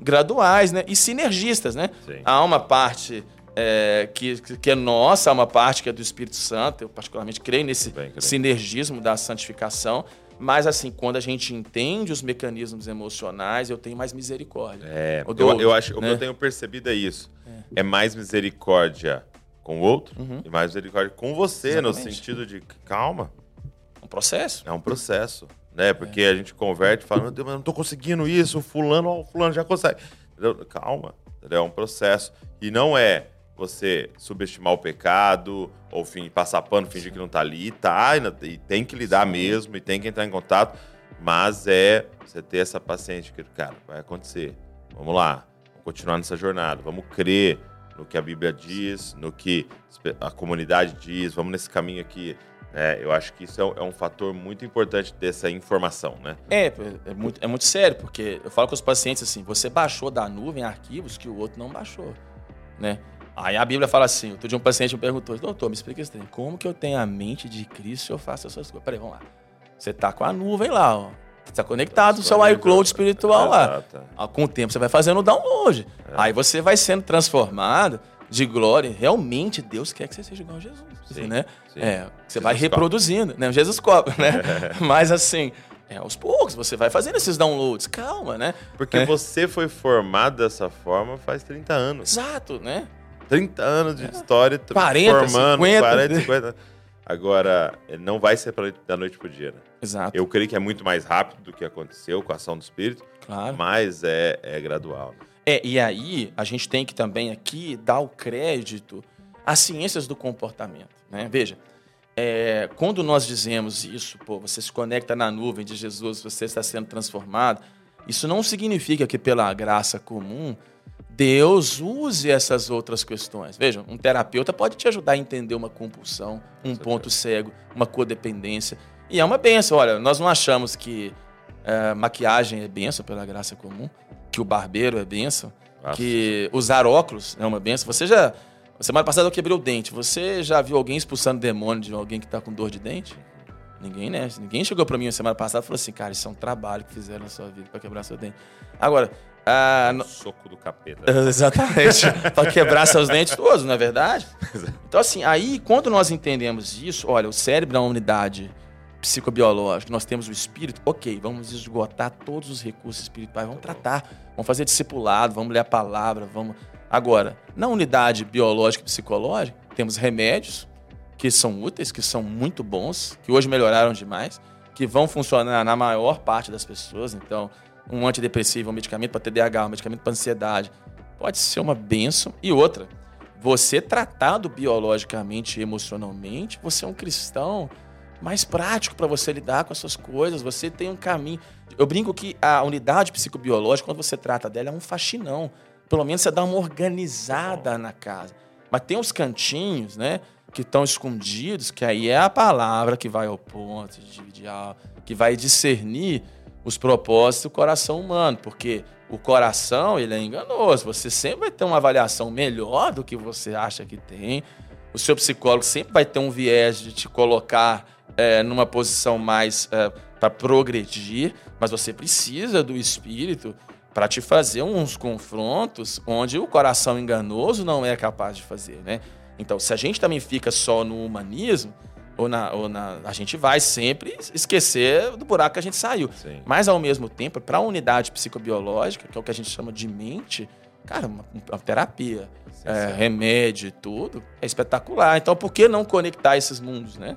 graduais né? e sinergistas. Né? Há uma parte é, que, que é nossa, há uma parte que é do Espírito Santo, eu particularmente creio nesse Bem, creio. sinergismo da santificação, mas assim, quando a gente entende os mecanismos emocionais, eu tenho mais misericórdia. É, eu, eu, acho, né? o que eu né? tenho percebido é isso. É, é mais misericórdia com o outro uhum. e mais misericórdia com você, Exatamente. no sentido de calma. Um processo. É um processo, né? Porque é. a gente converte e fala, meu Deus, mas eu não tô conseguindo isso, o fulano, ó, o fulano já consegue. Entendeu? Calma, entendeu? É um processo. E não é você subestimar o pecado ou fim, passar pano, fingir que não tá ali, tá, e tem que lidar mesmo, e tem que entrar em contato, mas é você ter essa paciência, que, cara, vai acontecer. Vamos lá, vamos continuar nessa jornada, vamos crer, no que a Bíblia diz, no que a comunidade diz, vamos nesse caminho aqui. É, eu acho que isso é, um fator muito importante dessa informação, né? É, é muito, é muito sério, porque eu falo com os pacientes assim, você baixou da nuvem arquivos que o outro não baixou, né? Aí a Bíblia fala assim, outro dia um paciente me perguntou, doutor, me explica isso aí, como que eu tenho a mente de Cristo se eu faço essas coisas? Peraí, vamos lá. Você tá com a nuvem lá, ó. Você tá conectado no seu iCloud espiritual lá. Com o tempo você vai fazendo o download. É. Aí você vai sendo transformado de glória. Realmente Deus quer que você seja igual a Jesus, sim, né? Sim. É, você Jesus vai reproduzindo, né? Jesus copa, né? Mas assim, é, aos poucos você vai fazendo esses downloads, calma, né? Porque é. você foi formado dessa forma faz 30 anos. Exato, né? 30 anos de é. história 40, formando, 50. 40, 50. Agora, não vai ser da noite pro dia, né? Exato. Eu creio que é muito mais rápido do que aconteceu com a ação do Espírito, claro. mas é, é gradual. Né? É, e aí a gente tem que também aqui dar o crédito às ciências do comportamento. Né? Veja, é, quando nós dizemos isso, pô, você se conecta na nuvem de Jesus, você está sendo transformado, isso não significa que pela graça comum Deus use essas outras questões. Veja, um terapeuta pode te ajudar a entender uma compulsão, um ponto cego, uma codependência. E é uma benção. Olha, nós não achamos que é, maquiagem é benção pela graça comum que o barbeiro é benção, Nossa. que usar óculos é uma benção. Você já. Semana passada eu quebrei o dente. Você já viu alguém expulsando demônio de alguém que está com dor de dente? Ninguém, né? Ninguém chegou para mim semana passada e falou assim, cara, isso é um trabalho que fizeram na sua vida para quebrar seu dente. Agora. Ah, no... Soco do capeta. Exatamente. para quebrar seus dentes todos, não é verdade? Então, assim, aí, quando nós entendemos isso, olha, o cérebro é uma unidade psicobiológico, nós temos o espírito, ok, vamos esgotar todos os recursos espirituais, vamos tratar, vamos fazer discipulado, vamos ler a palavra, vamos. Agora, na unidade biológica e psicológica, temos remédios que são úteis, que são muito bons, que hoje melhoraram demais, que vão funcionar na maior parte das pessoas. Então, um antidepressivo, um medicamento para TDAH, um medicamento para ansiedade, pode ser uma benção. E outra, você tratado biologicamente e emocionalmente, você é um cristão mais prático para você lidar com as suas coisas. Você tem um caminho. Eu brinco que a unidade psicobiológica, quando você trata dela, é um faxinão. Pelo menos você dá uma organizada na casa. Mas tem uns cantinhos, né? Que estão escondidos, que aí é a palavra que vai ao ponto, que vai discernir os propósitos do coração humano. Porque o coração, ele é enganoso. Você sempre vai ter uma avaliação melhor do que você acha que tem. O seu psicólogo sempre vai ter um viés de te colocar é, numa posição mais é, para progredir, mas você precisa do espírito para te fazer uns confrontos onde o coração enganoso não é capaz de fazer, né? Então, se a gente também fica só no humanismo, ou na, ou na, a gente vai sempre esquecer do buraco que a gente saiu. Sim. Mas, ao mesmo tempo, para a unidade psicobiológica, que é o que a gente chama de mente, cara, uma, uma terapia, é, remédio e tudo, é espetacular. Então, por que não conectar esses mundos, né?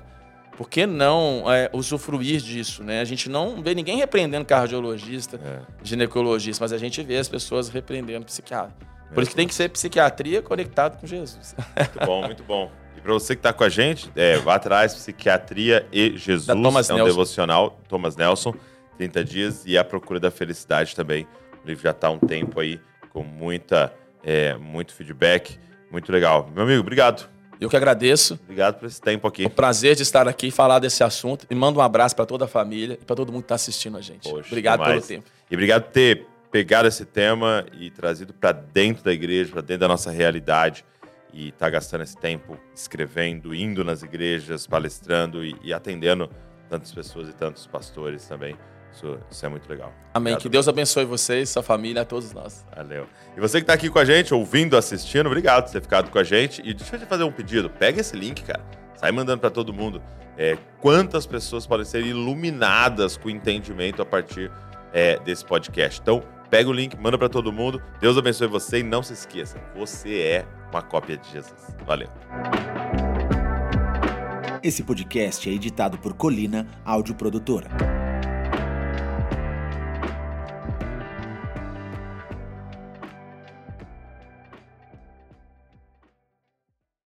Por que não é, usufruir disso? Né? A gente não vê ninguém repreendendo cardiologista, é. ginecologista, mas a gente vê as pessoas repreendendo psiquiatra. Por isso que tem que ser psiquiatria conectado com Jesus. Muito bom, muito bom. E para você que está com a gente, é, vá atrás, Psiquiatria e Jesus. É um Nelson. devocional, Thomas Nelson, 30 dias, e A Procura da Felicidade também. O livro já está há um tempo aí, com muita, é, muito feedback. Muito legal. Meu amigo, obrigado. Eu que agradeço. Obrigado por esse tempo aqui. O prazer de estar aqui e falar desse assunto. E mando um abraço para toda a família e para todo mundo que está assistindo a gente. Poxa, obrigado demais. pelo tempo. E obrigado por ter pegado esse tema e trazido para dentro da igreja, para dentro da nossa realidade. E tá gastando esse tempo escrevendo, indo nas igrejas, palestrando e, e atendendo tantas pessoas e tantos pastores também. Isso, isso é muito legal. Amém. Obrigado. Que Deus abençoe vocês, sua família, a todos nós. Valeu. E você que está aqui com a gente, ouvindo, assistindo, obrigado por ter ficado com a gente. E deixa eu te fazer um pedido. Pega esse link, cara. Sai mandando para todo mundo. É, quantas pessoas podem ser iluminadas com entendimento a partir é, desse podcast. Então, pega o link, manda para todo mundo. Deus abençoe você e não se esqueça, você é uma cópia de Jesus. Valeu. Esse podcast é editado por Colina Áudio Produtora.